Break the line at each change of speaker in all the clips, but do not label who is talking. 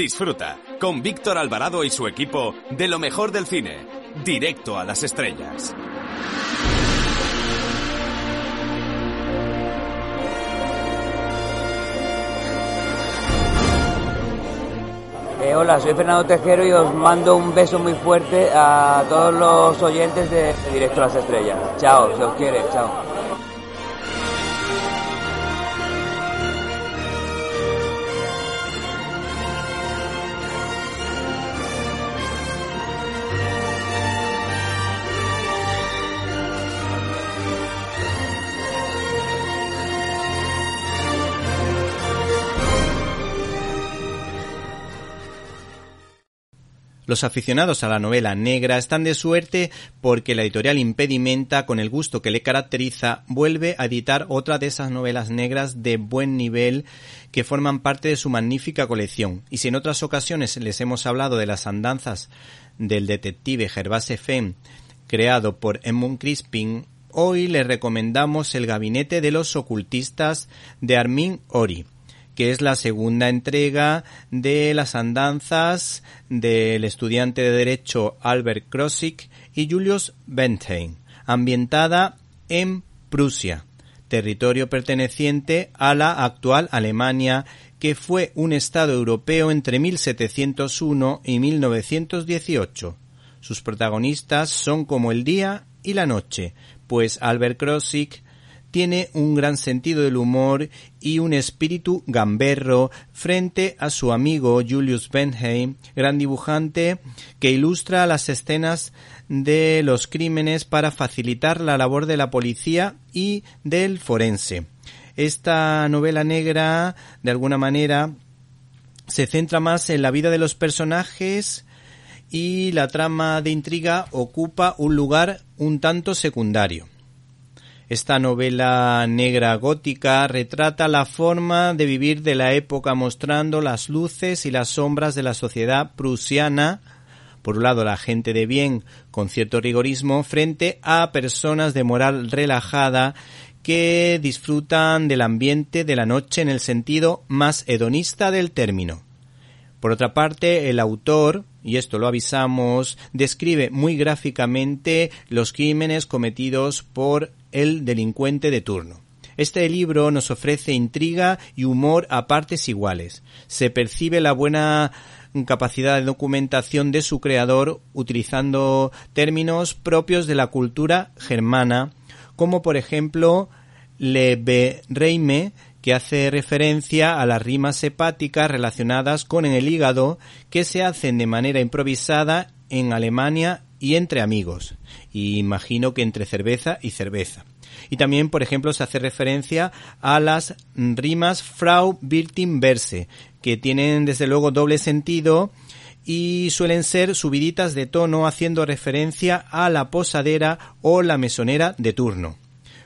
Disfruta con Víctor Alvarado y su equipo de lo mejor del cine, directo a las estrellas.
Eh, hola, soy Fernando Tejero y os mando un beso muy fuerte a todos los oyentes de Directo a las Estrellas. Chao, se os quiere, chao.
Los aficionados a la novela negra están de suerte porque la editorial Impedimenta, con el gusto que le caracteriza, vuelve a editar otra de esas novelas negras de buen nivel que forman parte de su magnífica colección. Y si en otras ocasiones les hemos hablado de las andanzas del detective Gervase Fenn, creado por Edmund Crispin, hoy les recomendamos El gabinete de los ocultistas de Armin Ori que es la segunda entrega de las andanzas del estudiante de Derecho Albert Krosigk y Julius Bentheim, ambientada en Prusia, territorio perteneciente a la actual Alemania, que fue un Estado europeo entre 1701 y 1918. Sus protagonistas son como el día y la noche, pues Albert Krosigk tiene un gran sentido del humor y un espíritu gamberro frente a su amigo Julius Benheim, gran dibujante que ilustra las escenas de los crímenes para facilitar la labor de la policía y del forense. Esta novela negra, de alguna manera, se centra más en la vida de los personajes y la trama de intriga ocupa un lugar un tanto secundario. Esta novela negra gótica retrata la forma de vivir de la época mostrando las luces y las sombras de la sociedad prusiana, por un lado la gente de bien con cierto rigorismo frente a personas de moral relajada que disfrutan del ambiente de la noche en el sentido más hedonista del término. Por otra parte, el autor, y esto lo avisamos, describe muy gráficamente los crímenes cometidos por el delincuente de turno. Este libro nos ofrece intriga y humor a partes iguales. Se percibe la buena capacidad de documentación de su creador utilizando términos propios de la cultura germana, como por ejemplo le reime que hace referencia a las rimas hepáticas relacionadas con el hígado que se hacen de manera improvisada en Alemania y entre amigos, y imagino que entre cerveza y cerveza. Y también, por ejemplo, se hace referencia a las rimas Frau Birtin Verse, que tienen desde luego doble sentido y suelen ser subiditas de tono haciendo referencia a la posadera o la mesonera de turno,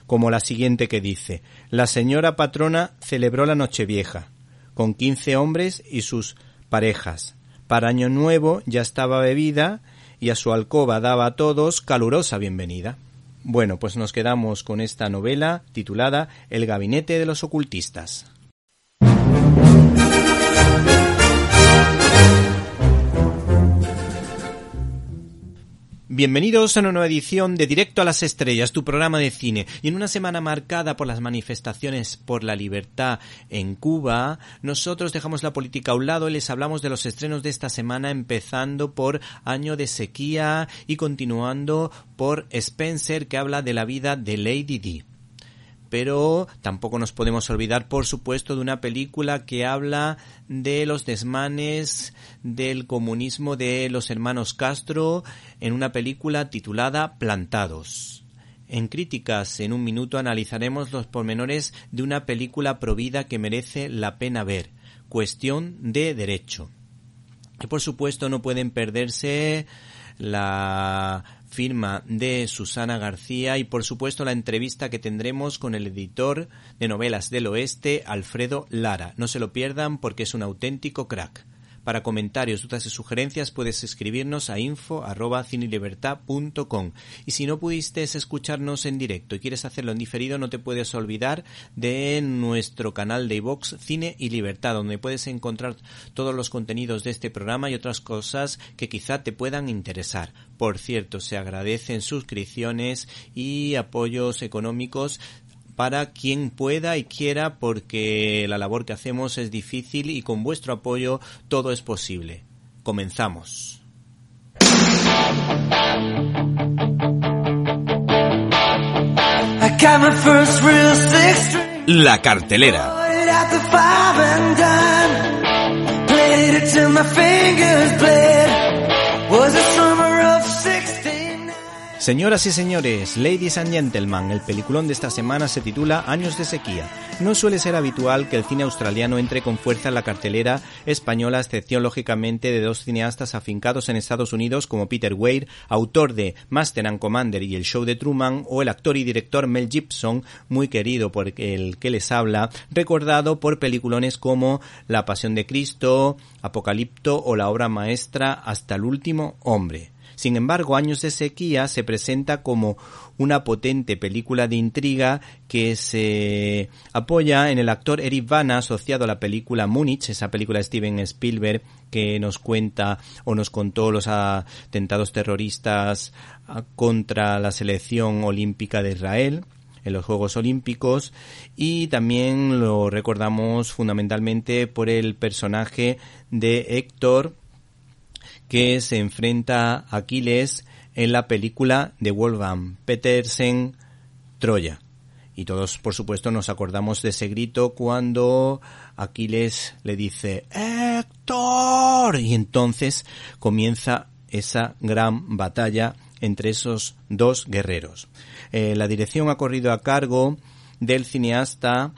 como la siguiente que dice, la señora patrona celebró la Nochevieja, con quince hombres y sus parejas. Para Año Nuevo ya estaba bebida y a su alcoba daba a todos calurosa bienvenida. Bueno, pues nos quedamos con esta novela titulada El gabinete de los ocultistas. Bienvenidos a una nueva edición de Directo a las Estrellas, tu programa de cine. Y en una semana marcada por las manifestaciones por la libertad en Cuba, nosotros dejamos la política a un lado y les hablamos de los estrenos de esta semana, empezando por Año de Sequía y continuando por Spencer, que habla de la vida de Lady Di pero tampoco nos podemos olvidar, por supuesto, de una película que habla de los desmanes del comunismo de los hermanos Castro en una película titulada Plantados. En críticas, en un minuto analizaremos los pormenores de una película provida que merece la pena ver. Cuestión de derecho. Y por supuesto no pueden perderse la firma de Susana García y por supuesto la entrevista que tendremos con el editor de novelas del oeste, Alfredo Lara. No se lo pierdan porque es un auténtico crack. Para comentarios, dudas y sugerencias puedes escribirnos a info y si no pudiste escucharnos en directo y quieres hacerlo en diferido no te puedes olvidar de nuestro canal de iVox Cine y Libertad donde puedes encontrar todos los contenidos de este programa y otras cosas que quizá te puedan interesar. Por cierto, se agradecen suscripciones y apoyos económicos para quien pueda y quiera porque la labor que hacemos es difícil y con vuestro apoyo todo es posible. Comenzamos.
La cartelera.
Señoras y señores, ladies and gentlemen, el peliculón de esta semana se titula Años de sequía. No suele ser habitual que el cine australiano entre con fuerza en la cartelera española, excepción lógicamente de dos cineastas afincados en Estados Unidos como Peter Weir, autor de Master and Commander y el show de Truman, o el actor y director Mel Gibson, muy querido por el que les habla, recordado por peliculones como La Pasión de Cristo, Apocalipto o la obra maestra Hasta el último hombre. Sin embargo, Años de sequía se presenta como una potente película de intriga que se apoya en el actor Eric Bana asociado a la película Múnich, esa película de Steven Spielberg que nos cuenta o nos contó los atentados terroristas contra la selección olímpica de Israel en los Juegos Olímpicos. Y también lo recordamos fundamentalmente por el personaje de Héctor que se enfrenta a Aquiles en la película de Wolfgang Petersen Troya. Y todos, por supuesto, nos acordamos de ese grito cuando Aquiles le dice ¡Héctor! Y entonces comienza esa gran batalla entre esos dos guerreros. Eh, la dirección ha corrido a cargo del cineasta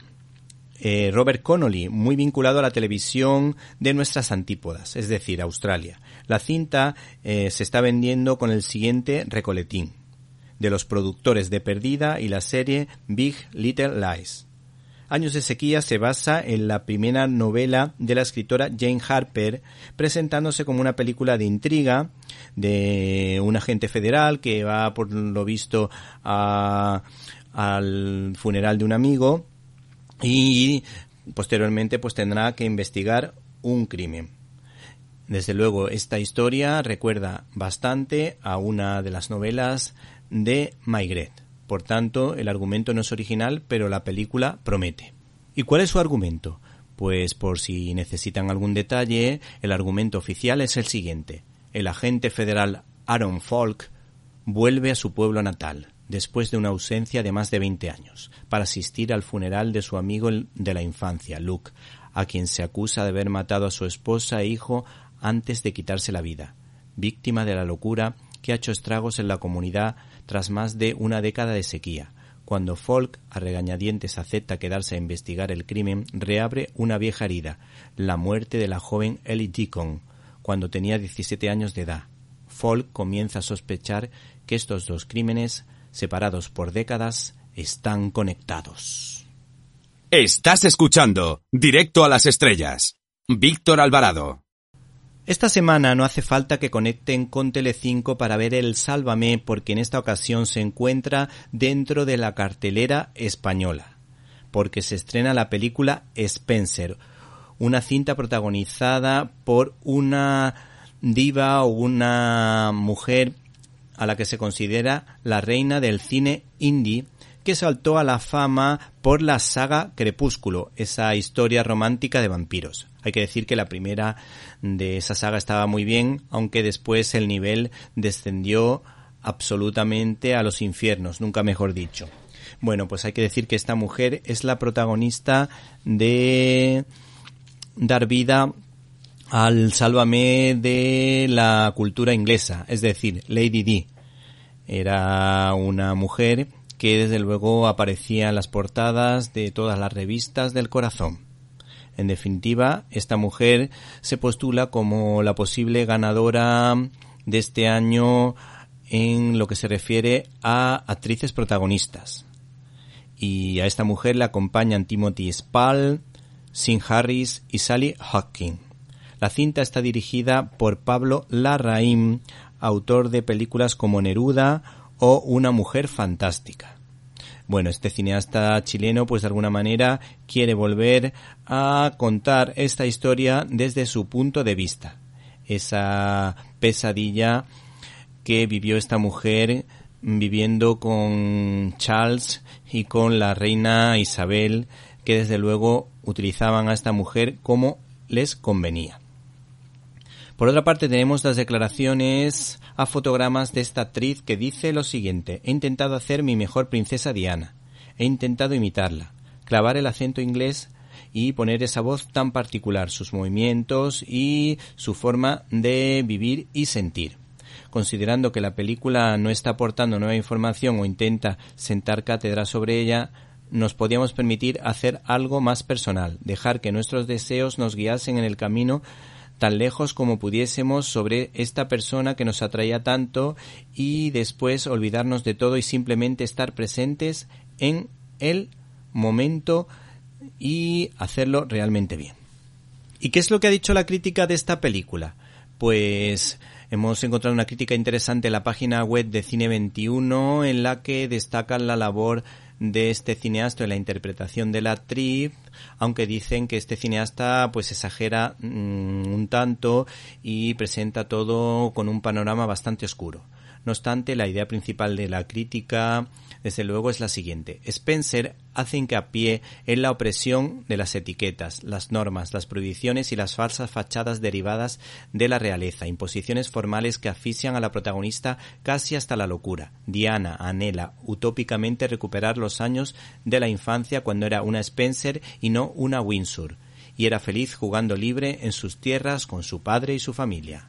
eh, Robert Connolly, muy vinculado a la televisión de nuestras antípodas, es decir, Australia. La cinta eh, se está vendiendo con el siguiente recoletín de los productores de Perdida y la serie Big Little Lies. Años de sequía se basa en la primera novela de la escritora Jane Harper, presentándose como una película de intriga de un agente federal que va, por lo visto, al funeral de un amigo y posteriormente pues tendrá que investigar un crimen. Desde luego, esta historia recuerda bastante a una de las novelas de Maigret. Por tanto, el argumento no es original, pero la película promete. ¿Y cuál es su argumento? Pues por si necesitan algún detalle, el argumento oficial es el siguiente. El agente federal Aaron Falk vuelve a su pueblo natal, después de una ausencia de más de 20 años, para asistir al funeral de su amigo de la infancia, Luke, a quien se acusa de haber matado a su esposa e hijo antes de quitarse la vida, víctima de la locura que ha hecho estragos en la comunidad tras más de una década de sequía. Cuando Folk, a regañadientes, acepta quedarse a investigar el crimen, reabre una vieja herida, la muerte de la joven Ellie Deacon, cuando tenía 17 años de edad. Folk comienza a sospechar que estos dos crímenes, separados por décadas, están conectados.
Estás escuchando Directo a las Estrellas. Víctor Alvarado.
Esta semana no hace falta que conecten con Telecinco para ver el Sálvame porque en esta ocasión se encuentra dentro de la cartelera española, porque se estrena la película Spencer, una cinta protagonizada por una diva o una mujer a la que se considera la reina del cine indie que saltó a la fama por la saga Crepúsculo, esa historia romántica de vampiros. Hay que decir que la primera de esa saga estaba muy bien, aunque después el nivel descendió absolutamente a los infiernos, nunca mejor dicho. Bueno, pues hay que decir que esta mujer es la protagonista de dar vida al sálvame de la cultura inglesa, es decir, Lady Di. Era una mujer que desde luego aparecía en las portadas de todas las revistas del corazón. En definitiva, esta mujer se postula como la posible ganadora de este año en lo que se refiere a actrices protagonistas. Y a esta mujer le acompañan Timothy Spall, Sin Harris y Sally Hawking. La cinta está dirigida por Pablo Larraín, autor de películas como Neruda o Una mujer fantástica. Bueno, este cineasta chileno pues de alguna manera quiere volver a contar esta historia desde su punto de vista. Esa pesadilla que vivió esta mujer viviendo con Charles y con la reina Isabel que desde luego utilizaban a esta mujer como les convenía. Por otra parte tenemos las declaraciones a fotogramas de esta actriz que dice lo siguiente, he intentado hacer mi mejor princesa Diana, he intentado imitarla, clavar el acento inglés y poner esa voz tan particular, sus movimientos y su forma de vivir y sentir. Considerando que la película no está aportando nueva información o intenta sentar cátedra sobre ella, nos podíamos permitir hacer algo más personal, dejar que nuestros deseos nos guiasen en el camino tan lejos como pudiésemos sobre esta persona que nos atraía tanto y después olvidarnos de todo y simplemente estar presentes en el momento y hacerlo realmente bien. ¿Y qué es lo que ha dicho la crítica de esta película? Pues hemos encontrado una crítica interesante en la página web de Cine 21 en la que destacan la labor de este cineasta en la interpretación de la actriz, aunque dicen que este cineasta pues exagera mm, un tanto y presenta todo con un panorama bastante oscuro. No obstante, la idea principal de la crítica, desde luego, es la siguiente. Spencer hace hincapié en la opresión de las etiquetas, las normas, las prohibiciones y las falsas fachadas derivadas de la realeza, imposiciones formales que asfixian a la protagonista casi hasta la locura. Diana anhela utópicamente recuperar los años de la infancia cuando era una Spencer y no una Windsor, y era feliz jugando libre en sus tierras con su padre y su familia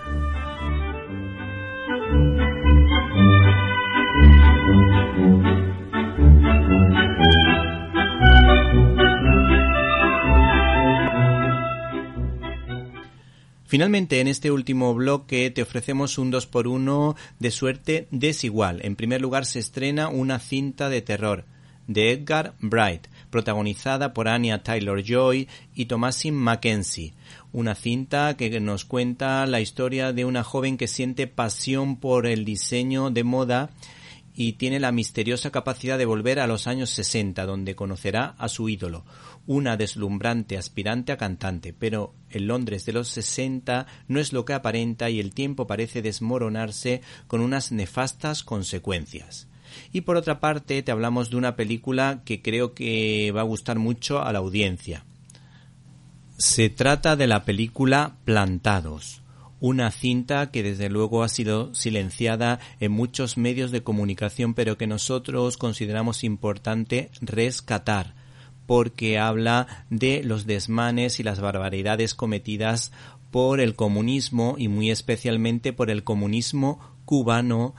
Finalmente, en este último bloque te ofrecemos un 2x1 de suerte desigual. En primer lugar, se estrena una cinta de terror de Edgar Bright, protagonizada por Anya Taylor-Joy y Thomasin Mackenzie. Una cinta que nos cuenta la historia de una joven que siente pasión por el diseño de moda y tiene la misteriosa capacidad de volver a los años 60, donde conocerá a su ídolo, una deslumbrante aspirante a cantante, pero el Londres de los 60 no es lo que aparenta y el tiempo parece desmoronarse con unas nefastas consecuencias. Y por otra parte, te hablamos de una película que creo que va a gustar mucho a la audiencia. Se trata de la película Plantados, una cinta que desde luego ha sido silenciada en muchos medios de comunicación, pero que nosotros consideramos importante rescatar, porque habla de los desmanes y las barbaridades cometidas por el comunismo y muy especialmente por el comunismo cubano.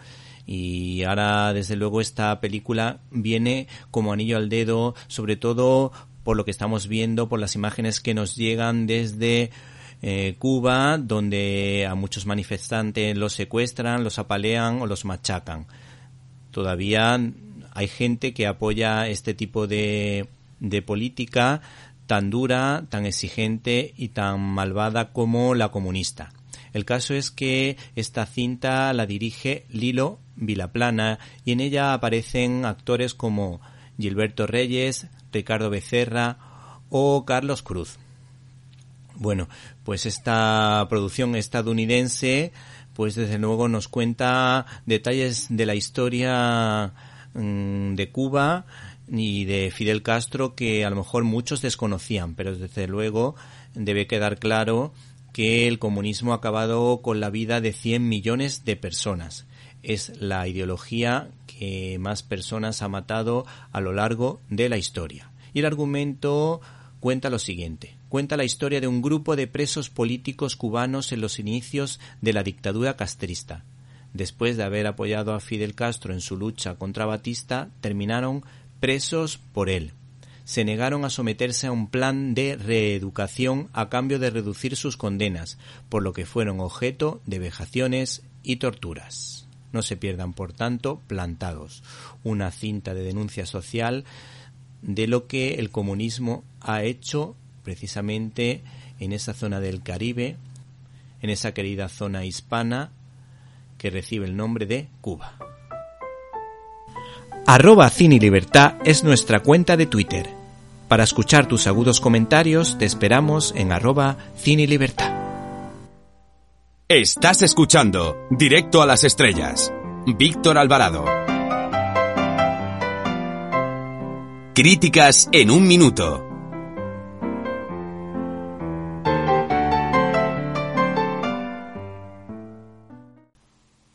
Y ahora desde luego esta película viene como anillo al dedo sobre todo por lo que estamos viendo por las imágenes que nos llegan desde eh, Cuba, donde a muchos manifestantes los secuestran, los apalean o los machacan. Todavía hay gente que apoya este tipo de, de política tan dura, tan exigente y tan malvada como la comunista. El caso es que esta cinta la dirige Lilo Vilaplana y en ella aparecen actores como Gilberto Reyes, Ricardo Becerra o Carlos Cruz. Bueno, pues esta producción estadounidense, pues desde luego nos cuenta detalles de la historia mm, de Cuba y de Fidel Castro que a lo mejor muchos desconocían, pero desde luego
debe quedar claro que el comunismo ha acabado con la vida de 100 millones de personas. Es la ideología que más personas ha matado a lo largo de la historia. Y el argumento cuenta lo siguiente. Cuenta la historia de un grupo de presos políticos cubanos en los inicios de la dictadura castrista. Después de haber apoyado a Fidel Castro en su lucha contra Batista, terminaron presos por él se negaron a someterse a un plan de reeducación a cambio de reducir sus condenas, por lo que fueron objeto de vejaciones y torturas. No se pierdan, por tanto, plantados. Una cinta de denuncia social de lo que el comunismo ha hecho precisamente en esa zona del Caribe, en esa querida zona hispana que recibe el nombre de Cuba. Arroba Cine Libertad es nuestra cuenta de Twitter. Para escuchar tus agudos comentarios te esperamos en arroba Cine Libertad.
Estás escuchando Directo a las Estrellas. Víctor Alvarado. Críticas en un minuto.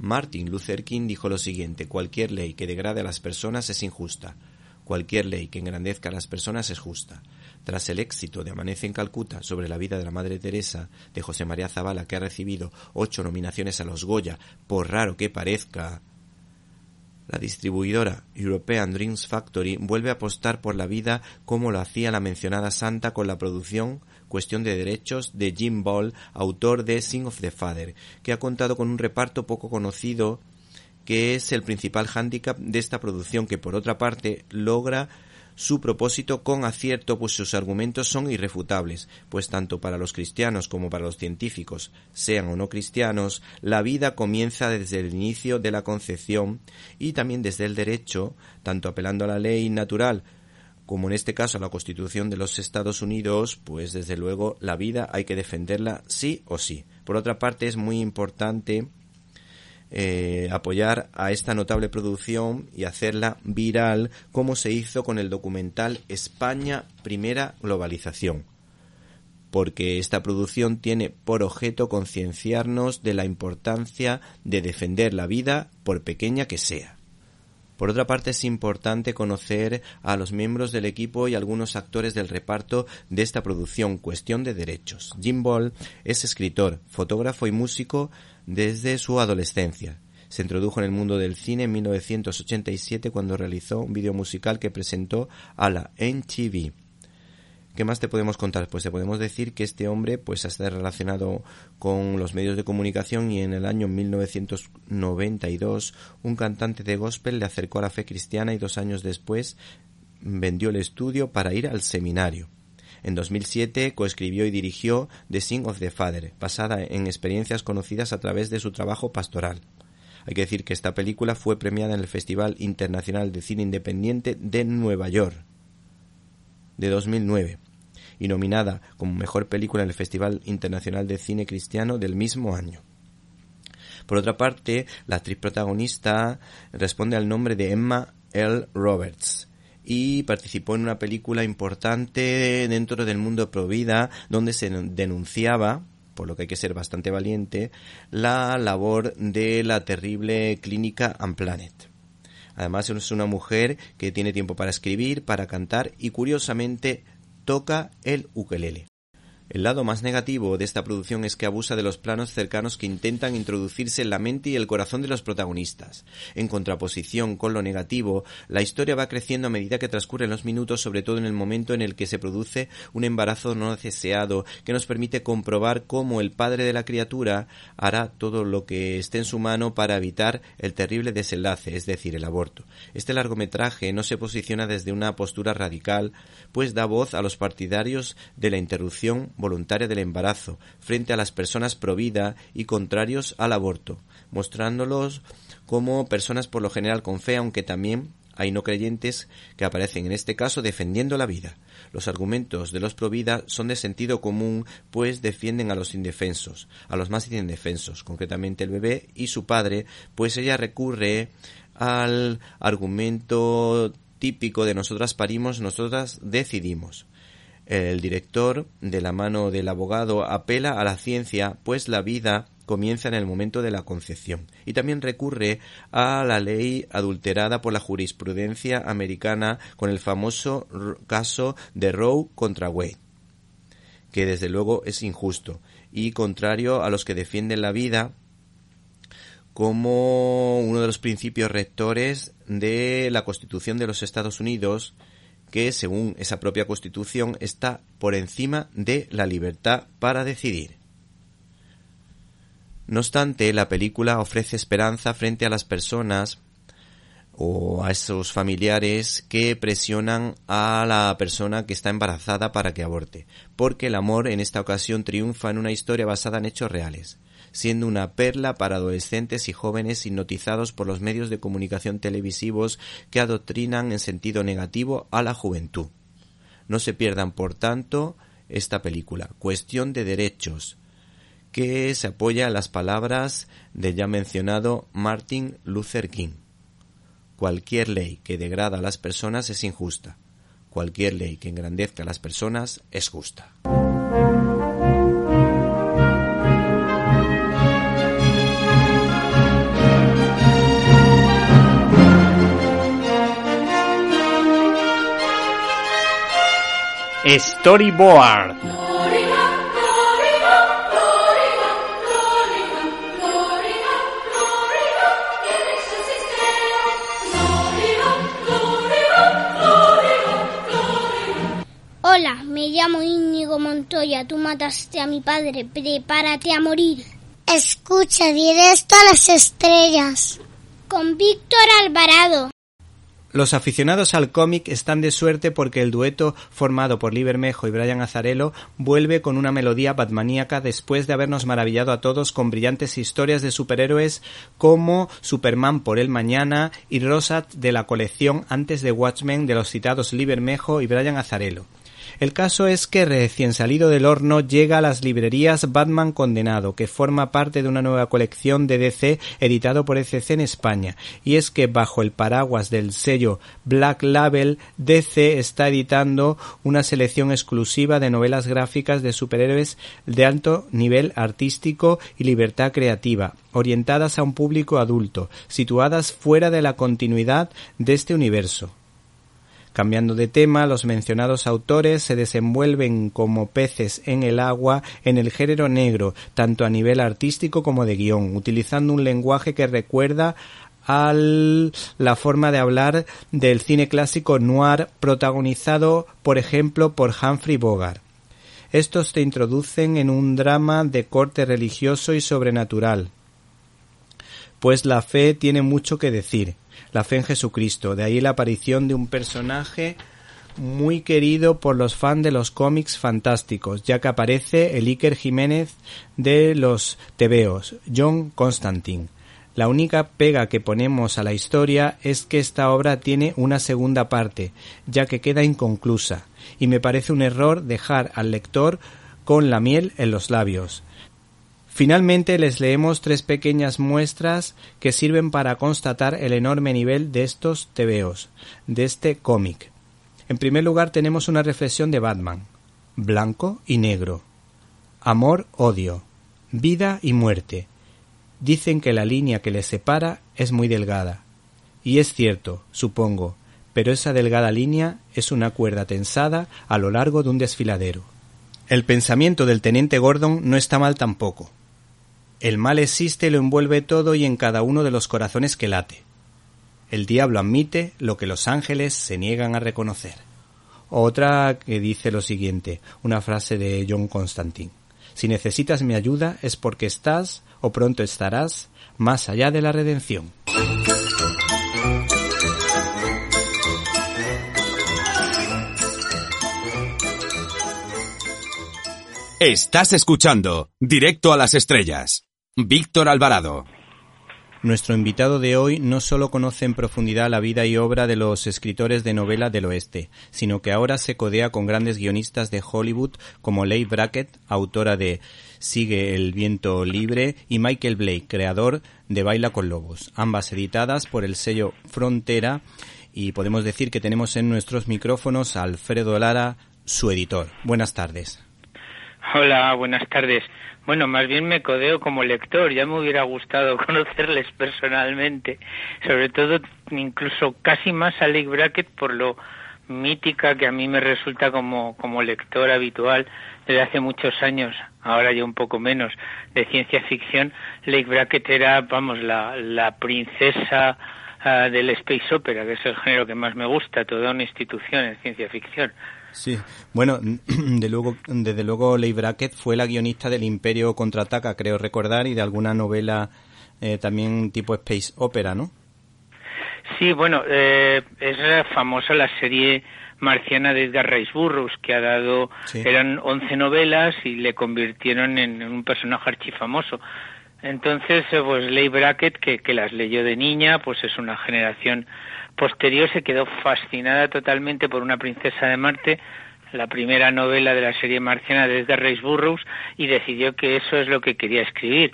Martin Luther King dijo lo siguiente, cualquier ley que degrade a las personas es injusta, cualquier ley que engrandezca a las personas es justa. Tras el éxito de Amanece en Calcuta sobre la vida de la Madre Teresa de José María Zavala, que ha recibido ocho nominaciones a los Goya, por raro que parezca, la distribuidora European Dreams Factory vuelve a apostar por la vida como lo hacía la mencionada santa con la producción Cuestión de Derechos de Jim Ball, autor de Sing of the Father, que ha contado con un reparto poco conocido que es el principal hándicap de esta producción que por otra parte logra su propósito con acierto, pues sus argumentos son irrefutables, pues tanto para los cristianos como para los científicos, sean o no cristianos, la vida comienza desde el inicio de la concepción y también desde el derecho, tanto apelando a la ley natural como en este caso la Constitución de los Estados Unidos, pues desde luego la vida hay que defenderla sí o sí. Por otra parte, es muy importante eh, apoyar a esta notable producción y hacerla viral como se hizo con el documental España Primera Globalización porque esta producción tiene por objeto concienciarnos de la importancia de defender la vida por pequeña que sea. Por otra parte, es importante conocer a los miembros del equipo y algunos actores del reparto de esta producción, Cuestión de Derechos. Jim Ball es escritor, fotógrafo y músico desde su adolescencia. Se introdujo en el mundo del cine en 1987 cuando realizó un vídeo musical que presentó a la NTV. ¿Qué más te podemos contar? Pues te podemos decir que este hombre pues ha estado relacionado con los medios de comunicación y en el año 1992 un cantante de gospel le acercó a la fe cristiana y dos años después vendió el estudio para ir al seminario. En 2007 coescribió y dirigió The Sing of the Father, basada en experiencias conocidas a través de su trabajo pastoral. Hay que decir que esta película fue premiada en el Festival Internacional de Cine Independiente de Nueva York de 2009 y nominada como mejor película en el Festival Internacional de Cine Cristiano del mismo año. Por otra parte, la actriz protagonista responde al nombre de Emma L. Roberts, y participó en una película importante dentro del mundo Provida donde se denunciaba por lo que hay que ser bastante valiente, la labor de la terrible clínica Unplanet. Además es una mujer que tiene tiempo para escribir, para cantar y curiosamente toca el ukelele. El lado más negativo de esta producción es que abusa de los planos cercanos que intentan introducirse en la mente y el corazón de los protagonistas. En contraposición con lo negativo, la historia va creciendo a medida que transcurren los minutos, sobre todo en el momento en el que se produce un embarazo no deseado, que nos permite comprobar cómo el padre de la criatura hará todo lo que esté en su mano para evitar el terrible desenlace, es decir, el aborto. Este largometraje no se posiciona desde una postura radical, pues da voz a los partidarios de la interrupción
voluntaria del embarazo frente a las personas pro vida y contrarios al aborto, mostrándolos como personas por lo general con fe, aunque también hay no creyentes que aparecen en este caso defendiendo la vida. Los argumentos de los provida son de sentido común, pues defienden a los indefensos, a los más indefensos, concretamente el bebé y su padre, pues ella recurre al argumento típico de nosotras parimos, nosotras decidimos. El director, de la mano del abogado, apela a la ciencia, pues la vida comienza en el momento de la concepción. Y también recurre a la ley adulterada por la jurisprudencia americana con el famoso caso de Roe contra Wade, que desde luego es injusto y contrario a los que defienden la vida como uno de los principios rectores de la Constitución de los Estados Unidos, que según esa propia Constitución está por encima de la libertad para decidir. No obstante, la película ofrece esperanza frente a las personas o a esos familiares que presionan a la persona que está embarazada para que aborte, porque el amor en esta ocasión triunfa en una historia basada en hechos reales, siendo una perla para adolescentes y jóvenes hipnotizados por los medios de comunicación televisivos que adoctrinan en sentido negativo a la juventud. No se pierdan, por tanto, esta película. Cuestión de derechos, que se apoya en las palabras del ya mencionado Martin Luther King. Cualquier ley que degrada a las personas es injusta. Cualquier ley que engrandezca a las personas es justa.
Storyboard
Hola, me llamo Íñigo Montoya. Tú mataste a mi padre. Prepárate a morir.
Escucha directo a las estrellas.
Con Víctor Alvarado.
Los aficionados al cómic están de suerte porque el dueto formado por Lee Bermejo y Brian Azarello vuelve con una melodía batmaníaca después de habernos maravillado a todos con brillantes historias de superhéroes como Superman por el mañana y Rosat de la colección antes de Watchmen de los citados Lee Bermejo y Brian Azarello. El caso es que recién salido del horno llega a las librerías Batman Condenado, que forma parte de una nueva colección de DC editado por ECC en España. Y es que bajo el paraguas del sello Black Label, DC está editando una selección exclusiva de novelas gráficas de superhéroes de alto nivel artístico y libertad creativa, orientadas a un público adulto, situadas fuera de la continuidad de este universo. Cambiando de tema, los mencionados autores se desenvuelven como peces en el agua en el género negro, tanto a nivel artístico como de guion, utilizando un lenguaje que recuerda a la forma de hablar del cine clásico noir protagonizado, por ejemplo, por Humphrey Bogart. Estos te introducen en un drama de corte religioso y sobrenatural, pues la fe tiene mucho que decir, la fe en Jesucristo. De ahí la aparición de un personaje muy querido por los fans de los cómics fantásticos, ya que aparece el Iker Jiménez de los tebeos, John Constantine. La única pega que ponemos a la historia es que esta obra tiene una segunda parte, ya que queda inconclusa, y me parece un error dejar al lector con la miel en los labios. Finalmente les leemos tres pequeñas muestras que sirven para constatar el enorme nivel de estos tebeos, de este cómic. En primer lugar tenemos una reflexión de Batman, blanco y negro, amor, odio, vida y muerte. Dicen que la línea que les separa es muy delgada. Y es cierto, supongo, pero esa delgada línea es una cuerda tensada a lo largo de un desfiladero. El pensamiento del teniente Gordon no está mal tampoco. El mal existe lo envuelve todo y en cada uno de los corazones que late. El diablo admite lo que los ángeles se niegan a reconocer. Otra que dice lo siguiente, una frase de John Constantine. Si necesitas mi ayuda es porque estás o pronto estarás más allá de la redención.
Estás escuchando Directo a las Estrellas. Víctor Alvarado.
Nuestro invitado de hoy no solo conoce en profundidad la vida y obra de los escritores de novela del oeste, sino que ahora se codea con grandes guionistas de Hollywood como Leigh Brackett, autora de Sigue el viento libre, y Michael Blake, creador de Baila con Lobos, ambas editadas por el sello Frontera, y podemos decir que tenemos en nuestros micrófonos a Alfredo Lara, su editor. Buenas tardes.
Hola, buenas tardes. Bueno, más bien me codeo como lector. Ya me hubiera gustado conocerles personalmente. Sobre todo, incluso casi más a Lake Brackett por lo mítica que a mí me resulta como, como lector habitual desde hace muchos años, ahora ya un poco menos, de ciencia ficción. Lake Brackett era, vamos, la, la princesa uh, del space opera, que es el género que más me gusta, toda una institución en ciencia ficción.
Sí, bueno, de luego, desde luego Leigh Brackett fue la guionista del Imperio Contraataca, creo recordar, y de alguna novela eh, también tipo space opera, ¿no?
Sí, bueno, eh, es famosa la serie marciana de Edgar Rice Burroughs, que ha dado, sí. eran 11 novelas y le convirtieron en, en un personaje archifamoso. Entonces, eh, pues Leigh Brackett, que, las leyó de niña, pues es una generación posterior se quedó fascinada totalmente por una princesa de Marte, la primera novela de la serie marciana de Edgar Rice Burroughs, y decidió que eso es lo que quería escribir.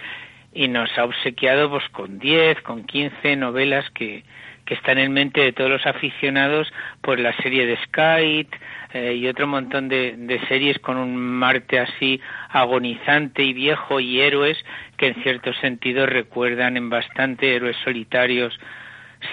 Y nos ha obsequiado pues con 10, con 15 novelas que, que están en mente de todos los aficionados por la serie de Skype eh, y otro montón de, series con un Marte así agonizante y viejo y héroes que en cierto sentido recuerdan en bastante héroes solitarios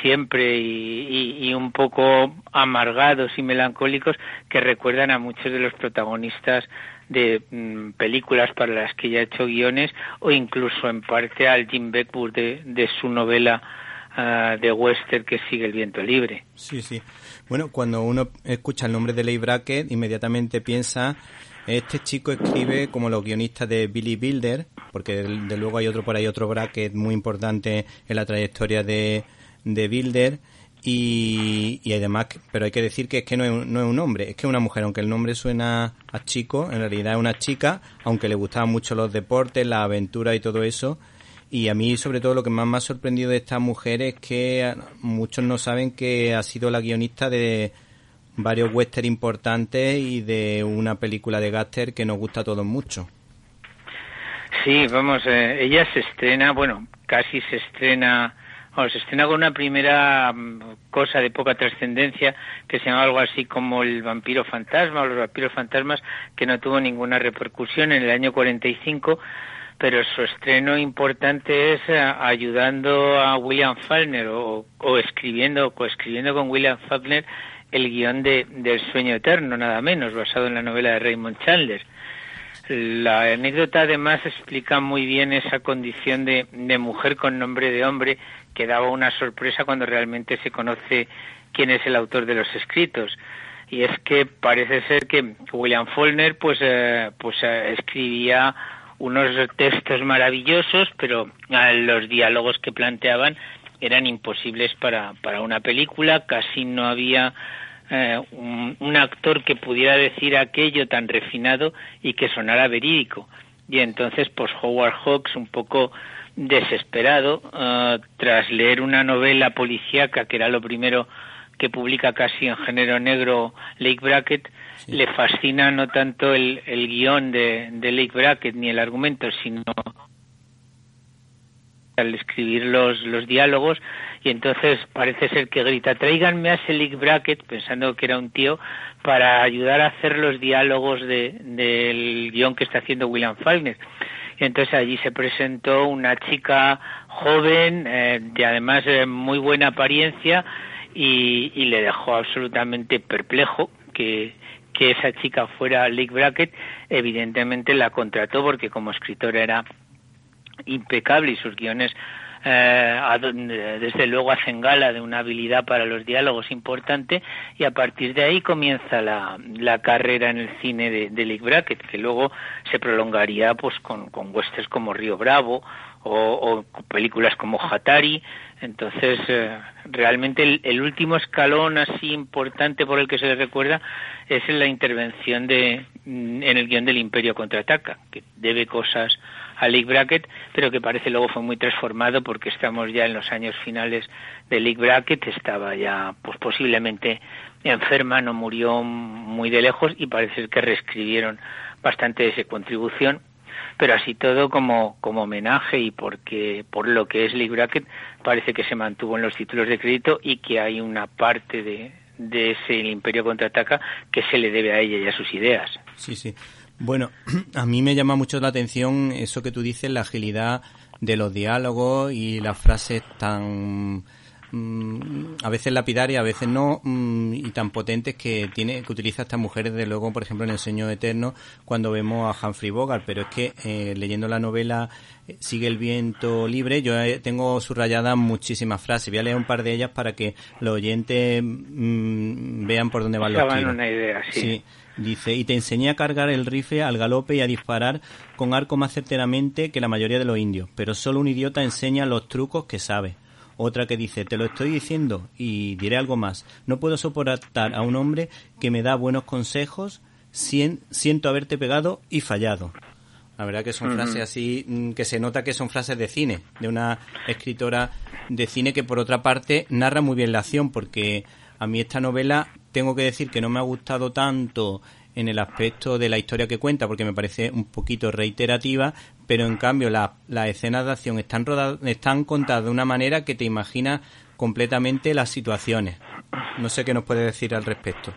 siempre y, un poco amargados y melancólicos que recuerdan a muchos de los protagonistas de mm, películas para las que ya he hecho guiones o incluso en parte al Jim Beckwood de, de su novela uh, de western que sigue el viento libre.
Sí, sí. Bueno, cuando uno escucha el nombre de Leigh Brackett, inmediatamente piensa este chico escribe como los guionistas de Billy Builder, porque de, luego hay otro por ahí, otro Brackett muy importante en la trayectoria de, de Builder y, y además, pero hay que decir que es que no es, un, no es un hombre, es que es una mujer, aunque el nombre suena a chico, en realidad es una chica, aunque le gustaban mucho los deportes, la aventura y todo eso. Y a mí, sobre todo, lo que más me ha sorprendido de esta mujer es que muchos no saben que ha sido la guionista de varios western importantes y de una película de Gaster que nos gusta a todos mucho.
Sí, vamos, eh, ella se estrena, bueno, casi se estrena bueno, se estrena con una primera mm, cosa de poca trascendencia que se llama algo así como el vampiro fantasma o los vampiros fantasmas que no tuvo ninguna repercusión en el año 45 pero su estreno importante es eh, ayudando a William Faulkner o, o escribiendo coescribiendo con William Faulkner el guion de, del sueño eterno nada menos basado en la novela de Raymond Chandler. La anécdota además explica muy bien esa condición de, de mujer con nombre de hombre que daba una sorpresa cuando realmente se conoce quién es el autor de los escritos. Y es que parece ser que William Faulkner pues eh, pues eh, escribía unos textos maravillosos pero eh, los diálogos que planteaban eran imposibles para para una película. Casi no había eh, un, actor que pudiera decir aquello tan refinado y que sonara verídico. Y entonces pues Howard Hawks un poco desesperado uh, tras leer una novela policíaca que era lo primero que publica casi en género negro Lake Brackett le fascina no tanto el, el guion de, de Lake Brackett ni el argumento sino al escribir los, los diálogos. Y entonces parece ser que grita tráiganme a Selig Brackett pensando que era un tío para ayudar a hacer los diálogos de, del guion que está haciendo William Faulkner y entonces allí se presentó una chica joven eh, de además eh, muy buena apariencia y, y le dejó absolutamente perplejo que que esa chica fuera Lake Brackett, evidentemente la contrató porque como escritora era impecable y sus guiones eh, desde luego hacen gala de una habilidad para los diálogos importante y a partir de ahí comienza la, la carrera en el cine de, de Lick Brackett que luego se prolongaría pues con, con westerns como Río Bravo o, películas como Hatari. Entonces, eh, realmente el, último escalón así importante por el que se le recuerda es en la intervención de, mm, en el guion del Imperio contraataca, que debe cosas a League Bracket, pero que parece luego fue muy transformado porque estamos ya en los años finales de League Bracket, estaba ya pues posiblemente enferma, no murió muy de lejos y parece que reescribieron bastante de su contribución pero así todo como, como homenaje y porque por lo que es League Bracket parece que se mantuvo en los títulos de crédito y que hay una parte de, de ese Imperio contraataca que se le debe a ella y a sus ideas.
Sí, sí. Bueno, a mí me llama mucho la atención eso que tú dices, la agilidad de los diálogos y las frases tan Mm, a veces lapidaria, a veces no, mm, y tan potentes que tiene que utiliza esta mujer, desde luego, por ejemplo, en El Sueño Eterno, cuando vemos a Humphrey Bogart. Pero es que eh, leyendo la novela eh, Sigue el viento libre, yo eh, tengo subrayadas muchísimas frases. Voy a leer un par de ellas para que los oyentes mm, vean por dónde van los tiros.
una idea, sí.
Dice, y te enseñé a cargar el rifle al galope y a disparar con arco más certeramente que la mayoría de los indios, pero solo un idiota enseña los trucos que sabe. Otra que dice, te lo estoy diciendo y diré algo más. No puedo soportar a un hombre que me da buenos consejos, siento haberte pegado y fallado. La verdad que son frases así mm, que se nota que son frases de cine, de una escritora de cine que por otra parte narra muy bien la acción, porque a mí esta novela tengo que decir que no me ha gustado tanto en el aspecto de la historia que cuenta, porque me parece un poquito reiterativa, pero en cambio las escenas de acción están, rodadas, están contadas de una manera que te imaginas completamente las situaciones. No sé qué nos puede decir al respecto.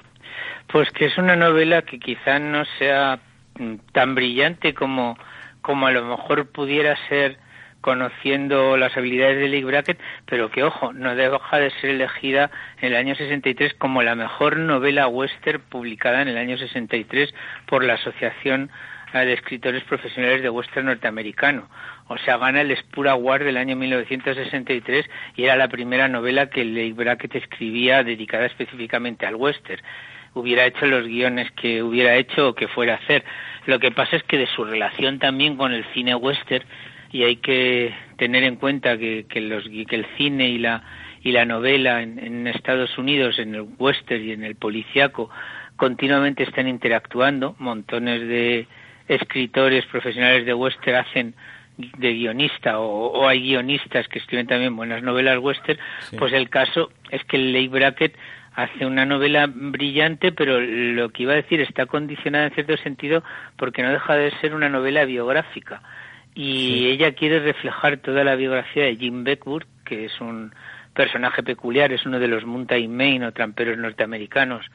Pues que es una novela que quizás no sea mm, tan brillante como, como a lo mejor pudiera ser conociendo las habilidades de League Bracket, pero que, ojo, no deja de ser elegida en el año 63 como la mejor novela western publicada en el año 63 por la Asociación eh, de Escritores Profesionales de Western Norteamericano. O sea, gana el Spur Award del año 1963 y era la primera novela que Leigh Brackett escribía dedicada específicamente al western hubiera hecho los guiones que hubiera hecho o que fuera a hacer. Lo que pasa es que de su relación también con el cine western y hay que tener en cuenta que, que, los, que el cine y la, y la novela en, en, Estados Unidos, en el western y en el policiaco, continuamente están interactuando. Montones de escritores profesionales de western hacen de guionista o, hay guionistas que escriben también buenas novelas western, pues el caso es que Leigh Brackett hace una novela brillante, pero lo que iba a decir está condicionada en cierto sentido porque no deja de ser una novela biográfica y ella quiere reflejar toda la biografía de Jim Beckwood, que es un personaje peculiar, es uno de los Mountain Main o tramperos norteamericanos,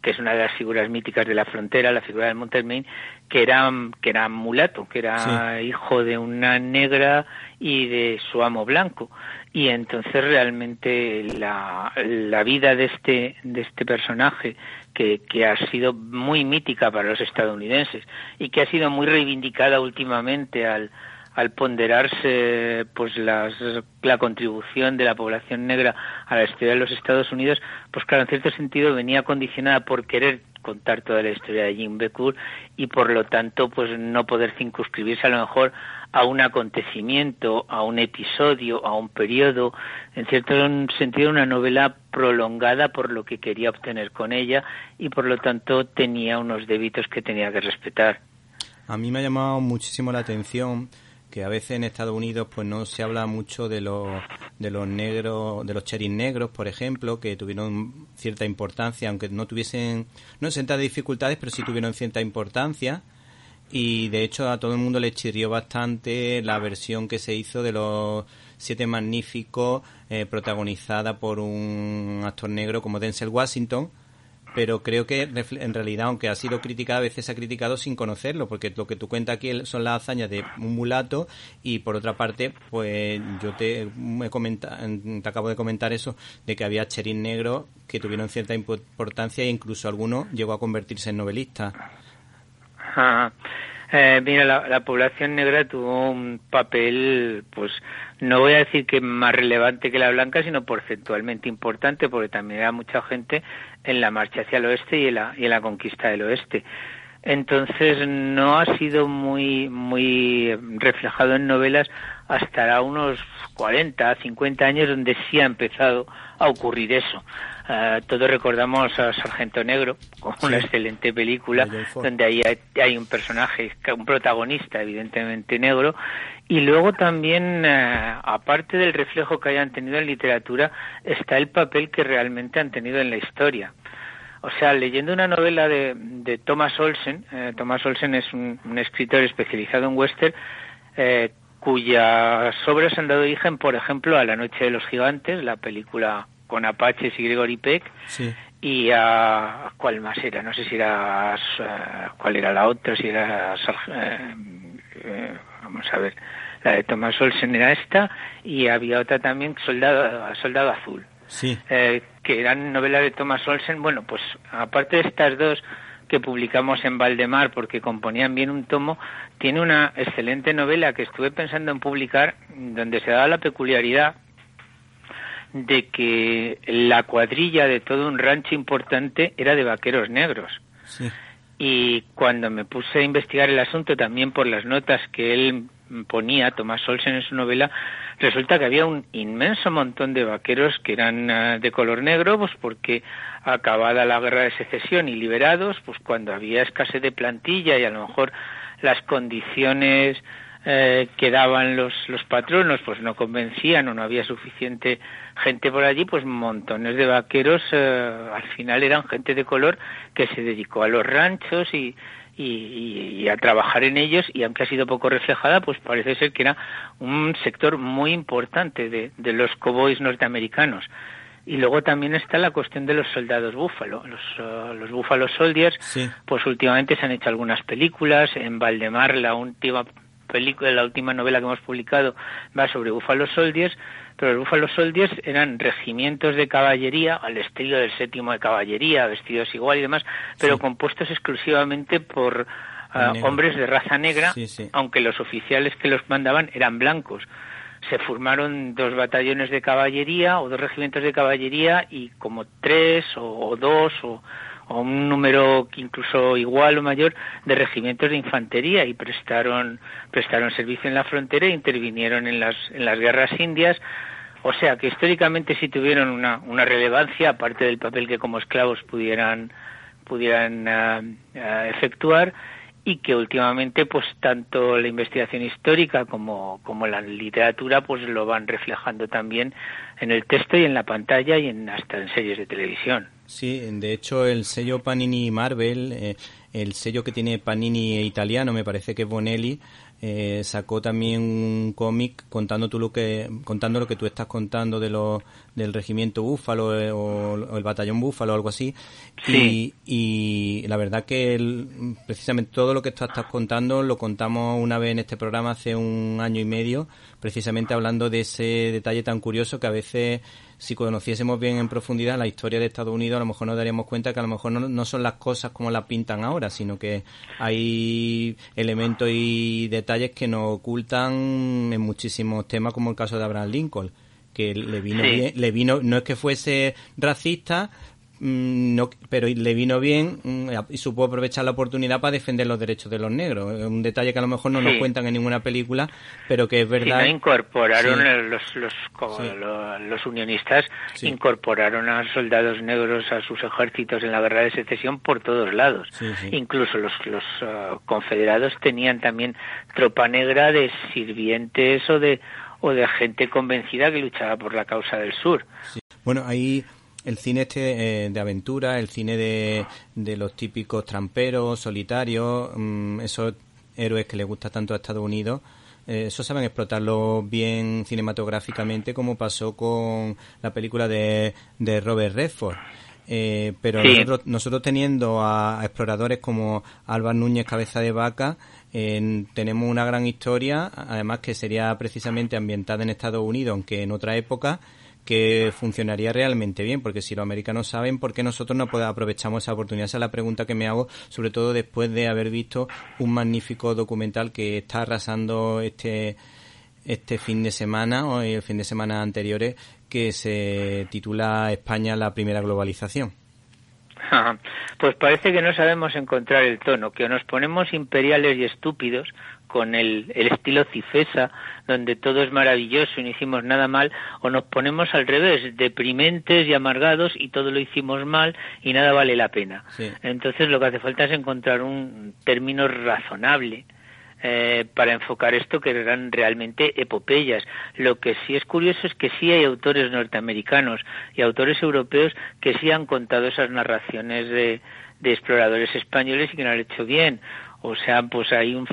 que es una de las figuras míticas de la frontera, la figura del Mountain Main, que era, que era mulato, que era hijo de una negra y de su amo blanco. Y entonces realmente la, la vida de este, de este personaje que, ha sido muy mítica para los estadounidenses y que ha sido muy reivindicada últimamente al, al ponderarse pues las, la contribución de la población negra a la historia de los Estados Unidos, pues claro, en cierto sentido venía condicionada por querer contar toda la historia de Jim Beckwood y por lo tanto pues no poder circunscribirse a lo mejor a un acontecimiento, a un episodio, a un periodo, en cierto sentido una novela prolongada por lo que quería obtener con ella y por lo tanto tenía unos débitos que tenía que respetar.
A mí me ha llamado muchísimo la atención que a veces en Estados Unidos pues no se habla mucho de los de los negros de los cheris negros por ejemplo que tuvieron cierta importancia aunque no tuviesen no sentan dificultades pero sí tuvieron cierta importancia. Y de hecho a todo el mundo le chirrió bastante la versión que se hizo de los Siete Magníficos eh, protagonizada por un actor negro como Denzel Washington pero creo que en realidad, aunque ha sido criticada, a veces se ha criticado sin conocerlo, porque lo que tú cuentas aquí son las hazañas de un mulato y por otra parte, pues yo te, me comenta, te acabo de comentar eso, de que había cheris negros que tuvieron cierta importancia e incluso algunos llegó a convertirse en novelistas.
Eh, mira, la, población negra tuvo un papel, pues no voy a decir que más relevante que la blanca, sino porcentualmente importante, porque también era mucha gente en la marcha hacia el oeste y en la, y en la conquista del oeste. entonces no ha sido muy muy reflejado en novelas hasta unos 40, 50 años donde sí ha empezado a ocurrir eso. Uh, todos recordamos a Sargento Negro, con una excelente película, donde ahí hay, un personaje, un protagonista evidentemente negro, y luego también, uh, aparte del reflejo que hayan tenido en literatura, está el papel que realmente han tenido en la historia. O sea, leyendo una novela de, de Thomas Olsen, eh, Thomas Olsen es un, un, escritor especializado en western, eh, cuyas obras han dado origen, por ejemplo, a La Noche de los Gigantes, la película con Apaches y Gregory Peck,
Sí.
y a cuál más era, no sé si era eh, cuál era la otra, si era eh, eh, vamos a ver, la de Thomas Olsen era esta y había otra también Soldado Soldado Azul.
Sí.
Eh, que eran novelas de Thomas Olsen, bueno, pues aparte de estas dos que publicamos en Valdemar porque componían bien un tomo, tiene una excelente novela que estuve pensando en publicar donde se daba la peculiaridad de que la cuadrilla de todo un rancho importante era de vaqueros negros.
Sí.
Y cuando me puse a investigar el asunto también por las notas que él ponía, Tomás Olsen en su novela, resulta que había un inmenso montón de vaqueros que eran uh, de color negro, pues porque acabada la guerra de secesión y liberados, pues cuando había escasez de plantilla y a lo mejor las condiciones eh, que daban los, los patronos pues no convencían o no había suficiente gente por allí, pues montones de vaqueros eh, al final eran gente de color que se dedicó a los ranchos y, y, y, a trabajar en ellos y aunque ha sido poco reflejada, pues parece ser que era un sector muy importante de, de los cowboys norteamericanos. Y luego también está la cuestión de los soldados búfalo. Los, uh, los búfalos soldiers,
sí.
pues últimamente se han hecho algunas películas. En Valdemar, la última película, la última novela que hemos publicado va sobre Buffalo Soldiers, pero los Buffalo Soldiers eran regimientos de caballería, al estilo del séptimo de caballería, vestidos igual y demás, pero
Sí.
compuestos exclusivamente por ah, hombres de raza negra,
Sí, sí.
aunque los oficiales que los mandaban eran blancos. Se formaron dos batallones de caballería o dos regimientos de caballería y como tres o, o dos o, o un número incluso igual o mayor de regimientos de infantería y prestaron prestaron servicio en la frontera e intervinieron en las en las guerras indias o sea que históricamente sí tuvieron una, una relevancia aparte del papel que como esclavos pudieran pudieran ah, ah, efectuar y que últimamente pues tanto la investigación histórica como, como la literatura pues lo van reflejando también en el texto y en la pantalla y en hasta en series de televisión.
Sí, de hecho el sello Panini Marvel, eh, el sello que tiene Panini italiano, me parece que es Bonelli, eh, sacó también un cómic contando tú lo que contando lo que tú estás contando de lo, del regimiento Búfalo eh, o, o, el batallón Búfalo o algo así
sí.
y, y, la verdad que el, precisamente todo lo que tú estás contando lo contamos una vez en este programa hace un año y medio precisamente hablando de ese detalle tan curioso que a veces si conociésemos bien en profundidad la historia de Estados Unidos, a lo mejor nos daríamos cuenta que a lo mejor no, no son las cosas como las pintan ahora, sino que hay elementos y detalles que nos ocultan en muchísimos temas, como el caso de Abraham Lincoln, que le vino
Sí.
bien, le vino, no es que fuese racista, no, pero le vino bien mm, y supo aprovechar la oportunidad para defender los derechos de los negros. Un detalle que a lo mejor no nos cuentan en ninguna película, pero que es verdad.
no incorporaron
Sí.
los los, como los unionistas incorporaron a soldados negros a sus ejércitos en la guerra de secesión por todos lados. Incluso los los ah, confederados tenían también tropa negra de sirvientes o de o de gente convencida que luchaba por la causa del sur.
Bueno, ahí el cine este eh, de aventura, el cine de, de los típicos tramperos, solitarios, mm, esos héroes que les gusta tanto a Estados Unidos, eh, eso saben explotarlo bien cinematográficamente como pasó con la película de, de Robert Redford. Eh, pero
Sí.
nosotros, nosotros teniendo a, a exploradores como Álvaro Núñez Cabeza de Vaca, eh, tenemos una gran historia, además que sería precisamente ambientada en Estados Unidos, aunque en otra época, que funcionaría realmente bien, porque si los americanos saben, ¿por qué nosotros no aprovechamos esa oportunidad? Esa es la pregunta que me hago, sobre todo después de haber visto un magnífico documental que está arrasando este este fin de semana o el fin de semana anteriores que se titula España la primera globalización.
Pues parece que no sabemos encontrar el tono, que nos ponemos imperiales y estúpidos con el, el, estilo cifesa, donde todo es maravilloso y no hicimos nada mal, o nos ponemos al revés, deprimentes y amargados y todo lo hicimos mal y nada vale la pena. Entonces lo que hace falta es encontrar un término razonable eh, para enfocar esto que eran realmente epopeyas. Lo que sí es curioso es que sí hay autores norteamericanos y autores europeos que sí han contado esas narraciones de, de exploradores españoles y que no han hecho bien. O sea, pues hay un,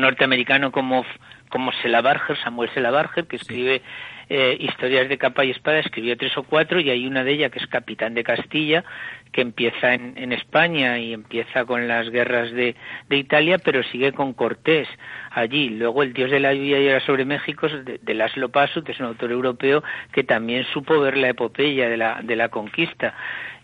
norteamericano como como Selabarger, Samuel Selabarger, que escribe eh, historias de capa y espada, escribió tres o cuatro y hay una de ellas que es Capitán de Castilla, que empieza en, en España y empieza con las guerras de, de, Italia, pero sigue con Cortés allí. Luego El Dios de la lluvia y era sobre México, de, de Laszlo Pasut, es un autor europeo que también supo ver la epopeya de la, de la conquista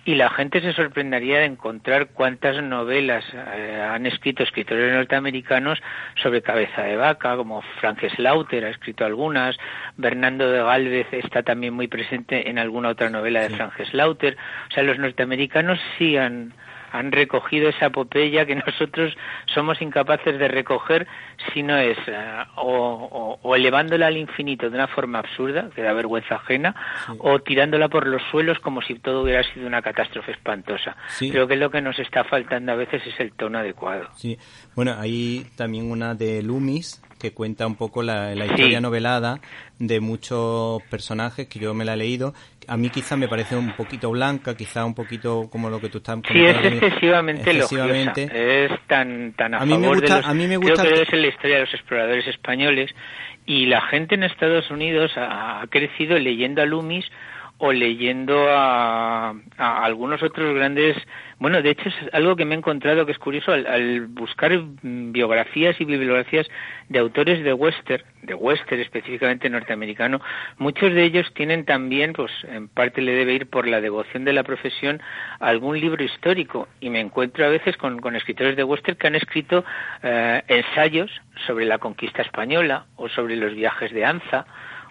y la gente se sorprendería de encontrar cuántas novelas eh, han escrito escritores norteamericanos sobre cabeza de vaca, como Frank Slaughter ha escrito algunas, Bernardo de Galvez está también muy presente en alguna otra novela de Frank Slaughter. O sea, los norteamericanos sí han, han recogido esa epopeya que nosotros somos incapaces de recoger si no es eh, o, o, elevándola al infinito de una forma absurda, que da vergüenza ajena, o tirándola por los suelos como si todo hubiera sido una catástrofe espantosa. Creo que lo que nos está faltando a veces es el tono adecuado.
Sí, bueno, hay también una de Loomis, que cuenta un poco la, la historia novelada de muchos personajes que yo me la he leído. A mí quizá me parece un poquito blanca, quizá un poquito como lo que tú estás
Sí, es excesivamente, excesivamente. Es tan, tan a,
a mí me gusta, A mí me gusta
creo que es la historia de los exploradores españoles y la gente en Estados Unidos ha, ha crecido leyendo a Loomis o leyendo a, a, algunos otros grandes. Bueno, de hecho es algo que me he encontrado que es curioso al, al, buscar biografías y bibliografías de autores de western, de western específicamente norteamericano. Muchos de ellos tienen también, pues en parte le debe ir por la devoción de la profesión, algún libro histórico. Y me encuentro a veces con, escritores de western que han escrito eh, ensayos sobre la conquista española o sobre los viajes de Anza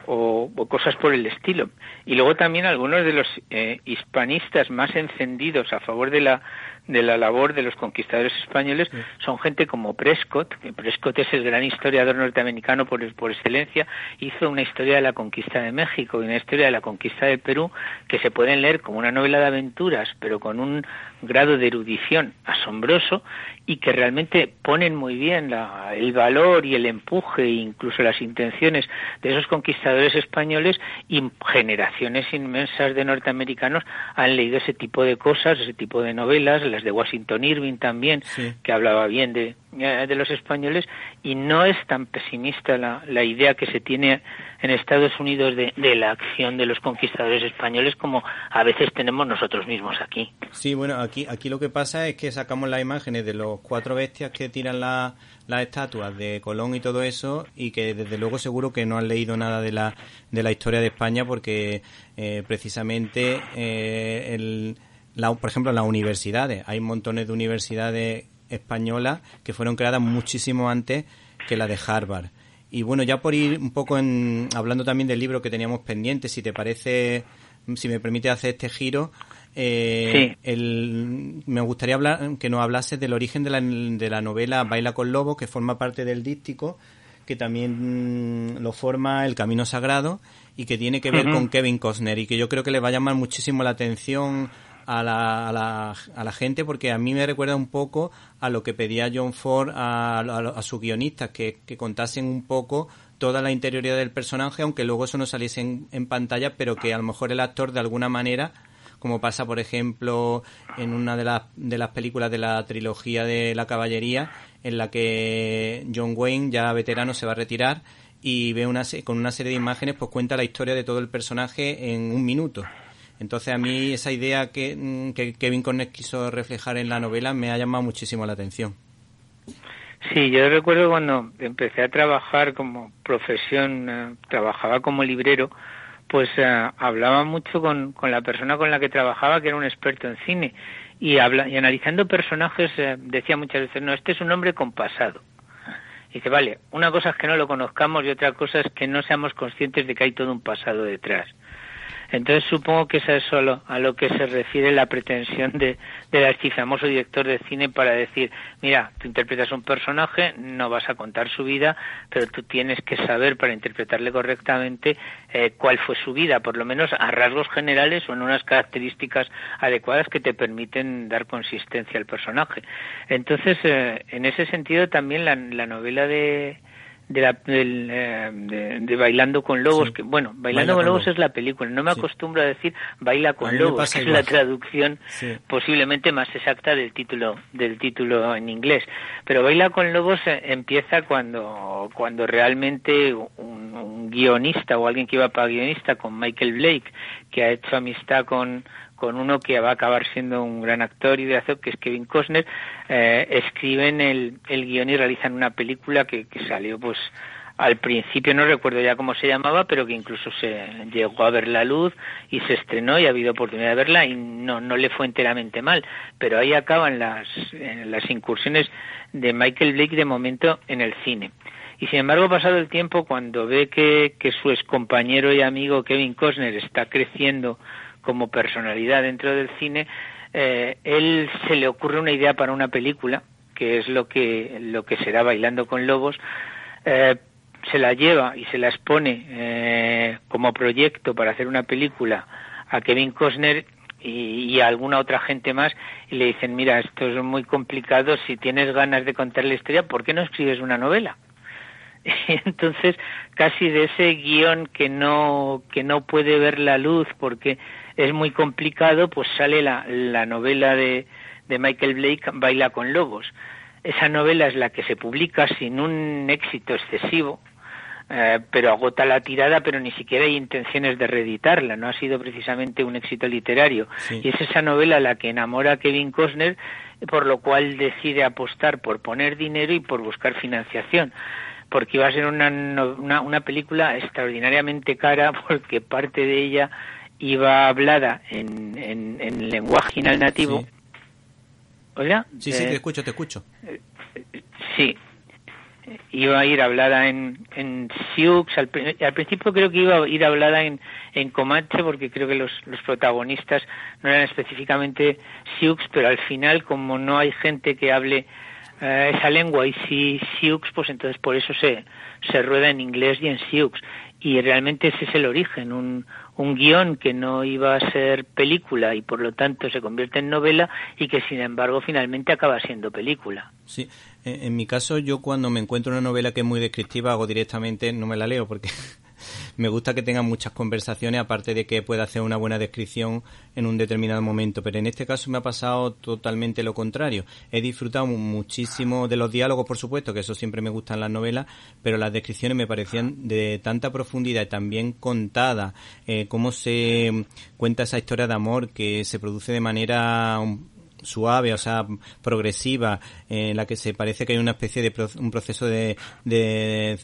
o, o, cosas por el estilo. Y luego también algunos de los eh, hispanistas más encendidos a favor de la de la labor de los conquistadores españoles son gente como Prescott, que Prescott es el gran historiador norteamericano por, por excelencia, hizo una historia de la conquista de México y una historia de la conquista de Perú que se pueden leer como una novela de aventuras, pero con un grado de erudición asombroso y que realmente ponen muy bien la, el valor y el empuje e incluso las intenciones de esos conquistadores españoles y generaciones inmensas de norteamericanos han leído ese tipo de cosas, ese tipo de novelas, las de Washington Irving también, sí. que hablaba bien de, de los españoles, y no es tan pesimista la, la idea que se tiene en Estados Unidos de, de, la acción de los conquistadores españoles como a veces tenemos nosotros mismos aquí.
Sí, bueno, aquí, aquí lo que pasa es que sacamos las imágenes de los cuatro bestias que tiran la, las estatuas de Colón y todo eso y que desde luego seguro que no han leído nada de la, de la historia de España porque eh, precisamente eh, el, la, por ejemplo las universidades hay montones de universidades españolas que fueron creadas muchísimo antes que la de Harvard y bueno, ya por ir un poco en, hablando también del libro que teníamos pendiente, si te parece, si me permite hacer este giro, eh, sí. el, me gustaría hablar, que nos hablases del origen de la, de la novela Baila con Lobo, que forma parte del díptico, que también lo forma El Camino Sagrado y que tiene que ver uh -huh. con Kevin Costner y que yo creo que le va a llamar muchísimo la atención a la, a la, a la gente porque a mí me recuerda un poco a lo que pedía John Ford a, a, sus guionistas, que, que, contasen un poco toda la interioridad del personaje, aunque luego eso no saliese en, en, pantalla, pero que a lo mejor el actor de alguna manera, como pasa por ejemplo en una de las, de las películas de la trilogía de la caballería, en la que John Wayne, ya veterano, se va a retirar y ve una, con una serie de imágenes, pues cuenta la historia de todo el personaje en un minuto. Entonces a mí esa idea que, que Kevin Conner quiso reflejar en la novela me ha llamado muchísimo la atención.
Sí, yo recuerdo cuando empecé a trabajar como profesión, eh, trabajaba como librero, pues eh, hablaba mucho con, con, la persona con la que trabajaba, que era un experto en cine, y, habla, y analizando personajes eh, decía muchas veces, no, este es un hombre con pasado. Y dice, vale, una cosa es que no lo conozcamos y otra cosa es que no seamos conscientes de que hay todo un pasado detrás. Entonces supongo que eso es solo a lo que se refiere la pretensión de, del archifamoso director de cine para decir, mira, tú interpretas un personaje, no vas a contar su vida, pero tú tienes que saber para interpretarle correctamente eh, cuál fue su vida, por lo menos a rasgos generales o en unas características adecuadas que te permiten dar consistencia al personaje. Entonces, eh, en ese sentido también la, la novela de de, la, eh, de, Bailando con Lobos, que bueno, Bailando con, Lobos es la película, no me acostumbro a decir Baila con Lobos, que es la traducción posiblemente más exacta del título del título en inglés, pero Baila con Lobos eh, empieza cuando cuando realmente un, un guionista o alguien que iba para guionista con Michael Blake, que ha hecho amistad con con uno que va a acabar siendo un gran actor y de actor, que es Kevin Costner, eh, escriben el, el guion y realizan una película que, que salió pues al principio no recuerdo ya cómo se llamaba, pero que incluso se llegó a ver la luz y se estrenó y ha habido oportunidad de verla y no, no le fue enteramente mal. Pero ahí acaban las, las incursiones de Michael Blake de momento en el cine. Y sin embargo, pasado el tiempo, cuando ve que, que su excompañero y amigo Kevin Costner está creciendo como personalidad dentro del cine, eh, él se le ocurre una idea para una película, que es lo que, lo que será Bailando con Lobos, eh, se la lleva y se la expone eh, como proyecto para hacer una película a Kevin Costner y, y, a alguna otra gente más y le dicen, mira, esto es muy complicado, si tienes ganas de contar la historia, ¿por qué no escribes una novela? entonces casi de ese guion que no que no puede ver la luz porque es muy complicado pues sale la, la novela de, de Michael Blake Baila con lobos esa novela es la que se publica sin un éxito excesivo eh, pero agota la tirada, pero ni siquiera hay intenciones de reeditarla, no ha sido precisamente un éxito literario. Y es esa novela la que enamora a Kevin Costner, por lo cual decide apostar por poner dinero y por buscar financiación porque iba a ser una, una, una película extraordinariamente cara porque parte de ella iba hablada en, en, en lenguaje nativo. Sí.
Sí, sí, te escucho, te escucho.
sí. Iba a ir hablada en, en Sioux. Al, al, principio creo que iba a ir hablada en, en Comanche porque creo que los, los protagonistas no eran específicamente Sioux, pero al final, como no hay gente que hable eh, esa lengua y si Sioux, pues entonces por eso se, se rueda en inglés y en Sioux. Y realmente ese es el origen, un, un guion que no iba a ser película y por lo tanto se convierte en novela y que sin embargo finalmente acaba siendo película.
Sí, en mi caso yo cuando me encuentro una novela que es muy descriptiva hago directamente, no me la leo porque me gusta que tenga muchas conversaciones, aparte de que pueda hacer una buena descripción en un determinado momento. Pero en este caso me ha pasado totalmente lo contrario. He disfrutado muchísimo de los diálogos, por supuesto, que eso siempre me gusta en las novelas, pero las descripciones me parecían de tanta profundidad y también contada, eh, cómo se cuenta esa historia de amor que se produce de manera suave, o sea, progresiva, en la que se parece que hay una especie de un proceso de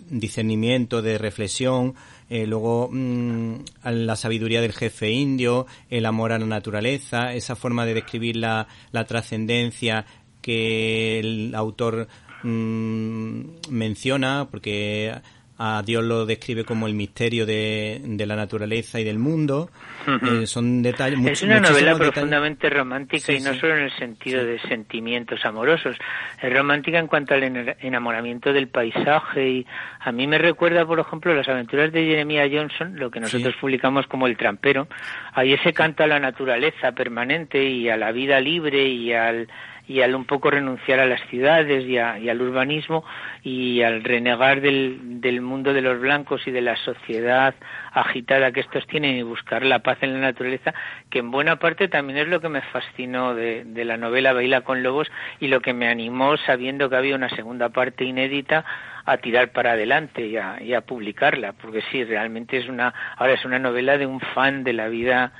discernimiento, de reflexión, eh, luego mm, la sabiduría del jefe indio, el amor a la naturaleza, esa forma de describir la, la trascendencia que el autor mm, menciona, porque a Dios lo describe como el misterio de, de la naturaleza y del mundo. eh, son detalles.
Es una novela profundamente romántica sí, y no sí. solo en el sentido sí. de sentimientos amorosos. Es romántica en cuanto al enamoramiento del paisaje y a mí me recuerda, por ejemplo, las aventuras de Jeremiah Johnson, lo que nosotros publicamos como El trampero. Hay ese canto a la naturaleza permanente y a la vida libre y al y al un poco renunciar a las ciudades y, a, al urbanismo y al renegar del, del, mundo de los blancos y de la sociedad agitada que estos tienen y buscar la paz en la naturaleza, que en buena parte también es lo que me fascinó de, de la novela Baila con Lobos y lo que me animó sabiendo que había una segunda parte inédita a tirar para adelante y a, y a publicarla, porque sí, realmente es una, ahora es una novela de un fan de la vida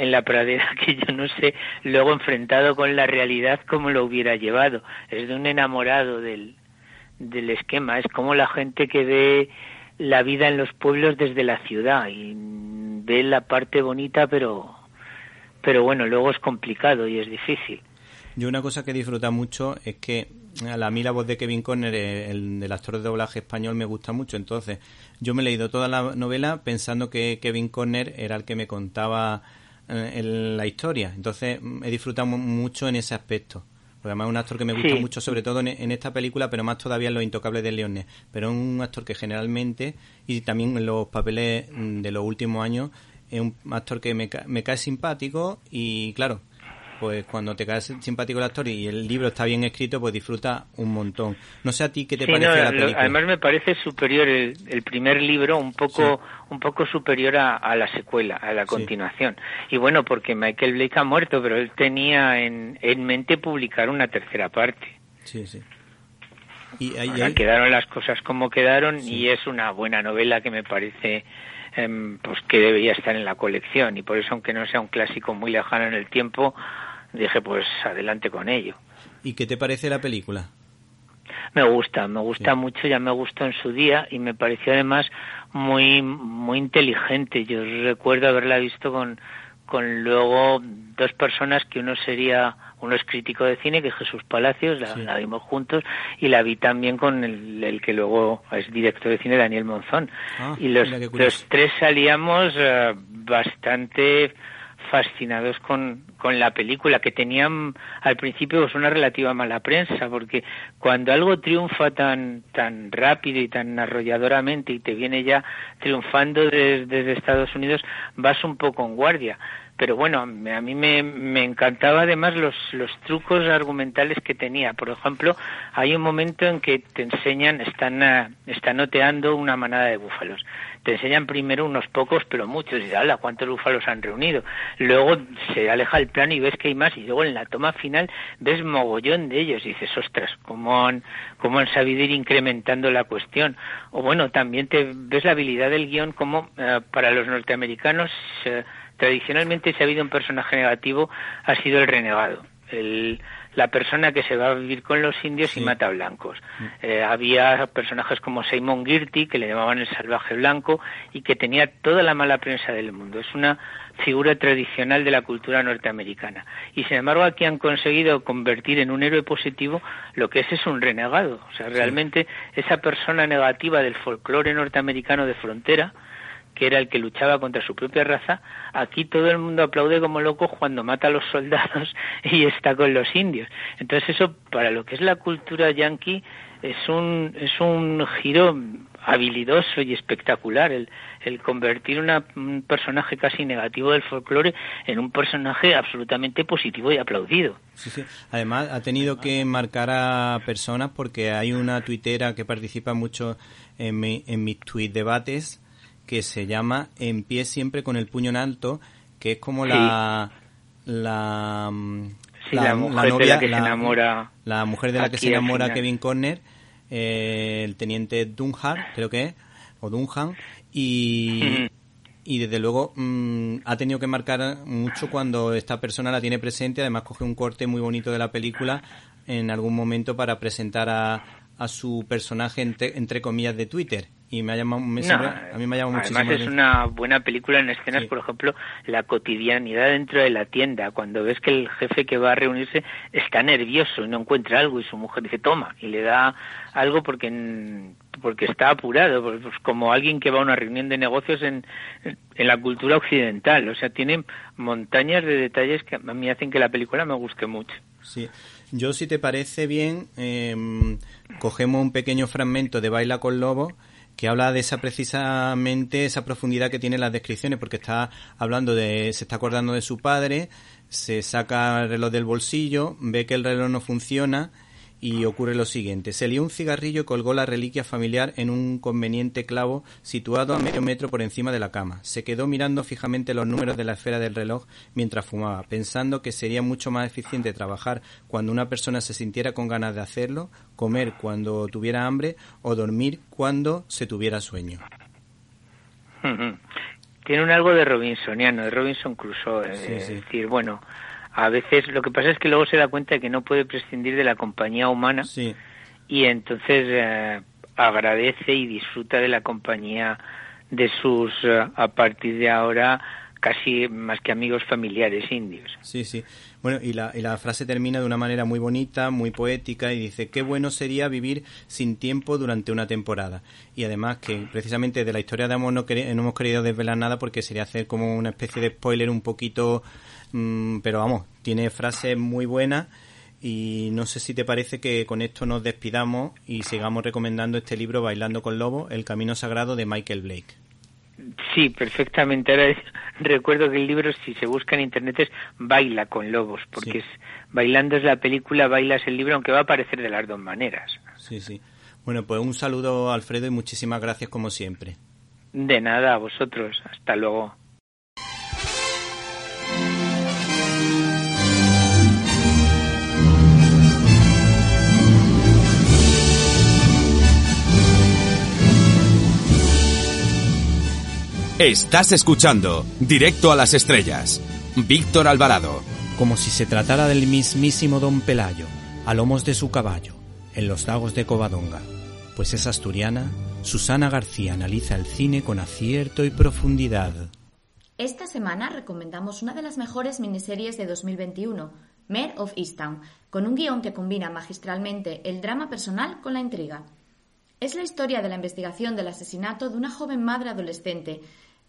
en la pradera que yo no sé luego enfrentado con la realidad cómo lo hubiera llevado. Es de un enamorado del, del esquema. Es como la gente que ve la vida en los pueblos desde la ciudad y ve la parte bonita, pero, pero bueno, luego es complicado y es difícil.
Yo una cosa que disfruta mucho es que a mí la voz de Kevin Conner, el, del actor de doblaje español, me gusta mucho. Entonces, yo me he leído toda la novela pensando que Kevin Conner era el que me contaba eh, la historia. Entonces, he disfrutado mucho en ese aspecto. Porque además es un actor que me gusta mucho, sobre todo en, esta película, pero más todavía en Los Intocables de Leones. Pero es un actor que generalmente, y también en los papeles de los últimos años, es un actor que me, me cae simpático y, claro, pues cuando te cae simpático el actor y el libro está bien escrito, pues disfruta un montón. No sé a ti qué te parece la película.
además me parece superior el, primer libro, un poco un poco superior a, la secuela, a la continuación. Y bueno, porque Michael Blake ha muerto, pero él tenía en, en mente publicar una tercera parte.
Sí, sí.
Y ahí, quedaron las cosas como quedaron y es una buena novela que me parece em, pues que debería estar en la colección y por eso aunque no sea un clásico muy lejano en el tiempo dije pues adelante con ello.
¿Y qué te parece la película?
Me gusta, me gusta mucho, ya me gustó en su día y me pareció además muy muy inteligente. Yo recuerdo haberla visto con con luego dos personas que uno sería uno es crítico de cine que es Jesús Palacios la, vimos juntos y la vi también con el, que luego es director de cine Daniel Monzón ah, y los, los tres salíamos eh, bastante fascinados con, con la película, que tenían al principio pues, una relativa mala prensa, porque cuando algo triunfa tan, tan rápido y tan arrolladoramente y te viene ya triunfando desde, Estados Unidos, vas un poco en guardia pero bueno, a mí me, me encantaba además los, los trucos argumentales que tenía. Por ejemplo, hay un momento en que te enseñan, están, eh, están oteando una manada de búfalos te enseñan primero unos pocos, pero muchos, y dices, ¡hala! ¿Cuántos búfalos han reunido? Luego se aleja el plano y ves que hay más, y luego en la toma final ves mogollón de ellos, y dices, ostras, ¿cómo han, cómo han sabido ir incrementando la cuestión? O bueno, también te ves la habilidad del guion como eh, para los norteamericanos eh, tradicionalmente si ha habido un personaje negativo ha sido el renegado. El, la persona que se va a vivir con los indios y mata a blancos. Mm. Eh, había personajes como Simon Girty, que le llamaban el salvaje blanco, y que tenía toda la mala prensa del mundo. Es una figura tradicional de la cultura norteamericana. Y sin embargo aquí han conseguido convertir en un héroe positivo lo que es es un renegado. O sea, realmente esa persona negativa del folclore norteamericano de frontera, que era el que luchaba contra su propia raza, aquí todo el mundo aplaude como loco cuando mata a los soldados y está con los indios. Entonces eso, para lo que es la cultura yanqui, es un, es un giro habilidoso y espectacular el, el convertir una, un personaje casi negativo del folclore en un personaje absolutamente positivo y aplaudido.
Sí, sí. Además, ha tenido que marcar a personas porque hay una tuitera que participa mucho en, mi, en mis tweet debates que se llama En pie siempre con el puño en alto, que es como la la,
la, mujer de la que se enamora
la mujer de la que se enamora Kevin Conner, eh, el teniente Dunham, creo que es, o Dunham, y, y desde luego mm, ha tenido que marcar mucho cuando esta persona la tiene presente, además coge un corte muy bonito de la película en algún momento para presentar a, a su personaje entre, entre comillas de Twitter y me ha llamado, me a mí me ha llamado muchísimo.
Además es una buena película en escenas, por ejemplo, la cotidianidad dentro de la tienda, cuando ves que el jefe que va a reunirse está nervioso y no encuentra algo y su mujer dice toma y le da algo porque porque está apurado, pues, pues como alguien que va a una reunión de negocios en, en la cultura occidental, o sea, tiene montañas de detalles que a mí hacen que la película me guste mucho.
Sí, yo si te parece bien, em, cogemos un pequeño fragmento de Baila con Lobo que habla de esa precisamente esa profundidad que tienen las descripciones, porque está hablando de, se está acordando de su padre, se saca el reloj del bolsillo, ve que el reloj no funciona y ocurre lo siguiente. Se lió un cigarrillo y colgó la reliquia familiar en un conveniente clavo situado a medio metro por encima de la cama. Se quedó mirando fijamente los números de la esfera del reloj mientras fumaba, pensando que sería mucho más eficiente trabajar cuando una persona se sintiera con ganas de hacerlo, comer cuando tuviera hambre o dormir cuando se tuviera sueño.
Tiene un algo de Robinsoniano, de Robinson Crusoe. Es decir, bueno, a veces lo que pasa es que luego se da cuenta de que no puede prescindir de la compañía humana y entonces eh, agradece y disfruta de la compañía de sus, eh, a partir de ahora, casi más que amigos familiares indios.
Sí, sí. Bueno, y la, y la frase termina de una manera muy bonita, muy poética, y dice, qué bueno sería vivir sin tiempo durante una temporada. Y además que precisamente de la historia de amor no, no hemos querido desvelar nada porque sería hacer como una especie de spoiler un poquito, pero vamos, tiene frases muy buenas. Y no sé si te parece que con esto nos despidamos y sigamos recomendando este libro Bailando con Lobo, El Camino Sagrado de Michael Blake.
Sí, perfectamente. Ahora recuerdo que el libro, si se busca en internet, es Baila con lobos, porque es bailando es la película, bailas el libro, aunque va a aparecer de las dos maneras.
Sí, sí. Bueno, pues un saludo, Alfredo, y muchísimas gracias como siempre.
De nada, a vosotros. Hasta luego.
Estás escuchando Directo a las Estrellas. Víctor Alvarado.
Como si se tratara del mismísimo Don Pelayo, a lomos de su caballo, en los lagos de Covadonga. Pues es asturiana, Susana García analiza el cine con acierto y profundidad.
Esta semana recomendamos una de las mejores miniseries de 2021, Mare of Easttown, con un guion que combina magistralmente el drama personal con la intriga. Es la historia de la investigación del asesinato de una joven madre adolescente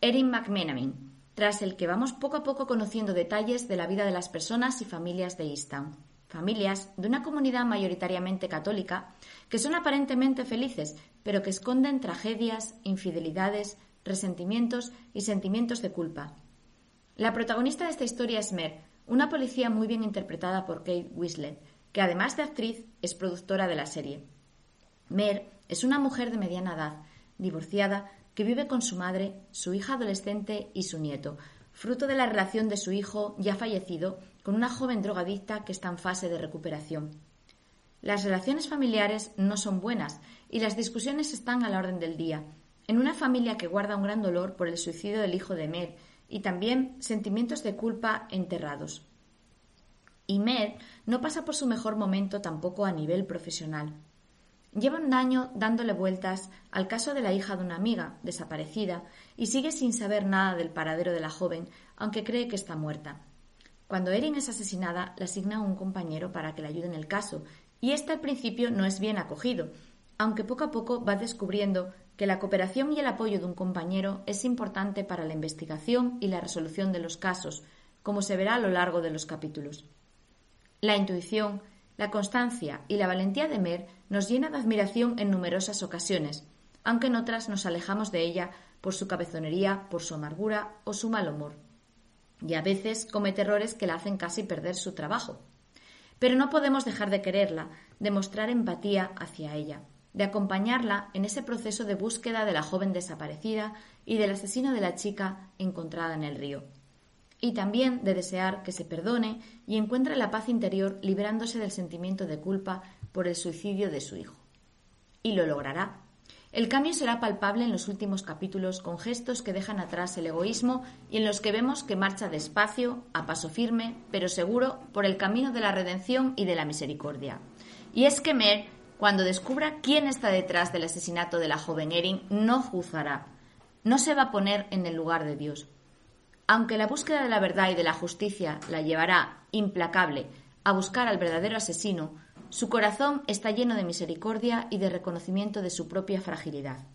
Erin McMenamin, tras el que vamos poco a poco conociendo detalles de la vida de las personas y familias de Easttown. Familias de una comunidad mayoritariamente católica que son aparentemente felices, pero que esconden tragedias, infidelidades, resentimientos y sentimientos de culpa. La protagonista de esta historia es Mer, una policía muy bien interpretada por Kate Winslet, que además de actriz es productora de la serie. Mer es una mujer de mediana edad, divorciada, que vive con su madre, su hija adolescente y su nieto, fruto de la relación de su hijo ya fallecido con una joven drogadicta que está en fase de recuperación. Las relaciones familiares no son buenas y las discusiones están a la orden del día, en una familia que guarda un gran dolor por el suicidio del hijo de Mer y también sentimientos de culpa enterrados. Y Mer no pasa por su mejor momento tampoco a nivel profesional. Lleva un año dándole vueltas al caso de la hija de una amiga desaparecida y sigue sin saber nada del paradero de la joven, aunque cree que está muerta. Cuando Erin es asesinada, le asigna a un compañero para que le ayude en el caso, y este al principio no es bien acogido, aunque poco a poco va descubriendo que la cooperación y el apoyo de un compañero es importante para la investigación y la resolución de los casos, como se verá a lo largo de los capítulos. La intuición, la constancia y la valentía de Mer nos llena de admiración en numerosas ocasiones, aunque en otras nos alejamos de ella por su cabezonería, por su amargura o su mal humor. Y a veces comete errores que la hacen casi perder su trabajo. Pero no podemos dejar de quererla, de mostrar empatía hacia ella, de acompañarla en ese proceso de búsqueda de la joven desaparecida y del asesino de la chica encontrada en el río y también de desear que se perdone y encuentre la paz interior liberándose del sentimiento de culpa por el suicidio de su hijo. Y lo logrará. El cambio será palpable en los últimos capítulos con gestos que dejan atrás el egoísmo y en los que vemos que marcha despacio, a paso firme, pero seguro, por el camino de la redención y de la misericordia. Y es que Mer, cuando descubra quién está detrás del asesinato de la joven Erin, no juzgará. No se va a poner en el lugar de Dios, aunque la búsqueda de la verdad y de la justicia la llevará, implacable, a buscar al verdadero asesino, su corazón está lleno de misericordia y de reconocimiento de su propia fragilidad.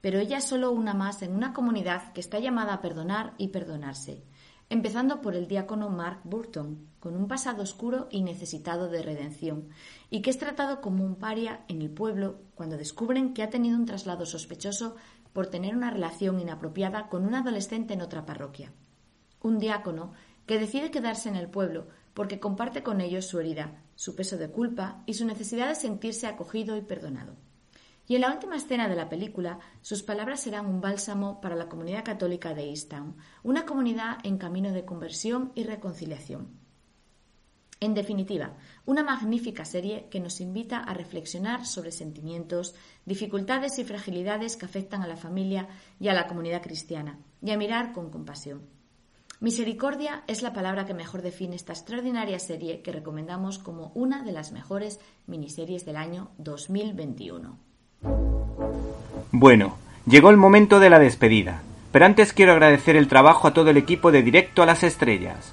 Pero ella es solo una más en una comunidad que está llamada a perdonar y perdonarse, empezando por el diácono Mark Burton, con un pasado oscuro y necesitado de redención, y que es tratado como un paria en el pueblo cuando descubren que ha tenido un traslado sospechoso por tener una relación inapropiada con un adolescente en otra parroquia. Un diácono que decide quedarse en el pueblo porque comparte con ellos su herida, su peso de culpa y su necesidad de sentirse acogido y perdonado. Y en la última escena de la película, sus palabras serán un bálsamo para la comunidad católica de Easttown, una comunidad en camino de conversión y reconciliación. En definitiva, una magnífica serie que nos invita a reflexionar sobre sentimientos, dificultades y fragilidades que afectan a la familia y a la comunidad cristiana, y a mirar con compasión. Misericordia es la palabra que mejor define esta extraordinaria serie que recomendamos como una de las mejores miniseries del año 2021.
Bueno, llegó el momento de la despedida. Pero antes quiero agradecer el trabajo a todo el equipo de Directo a las Estrellas.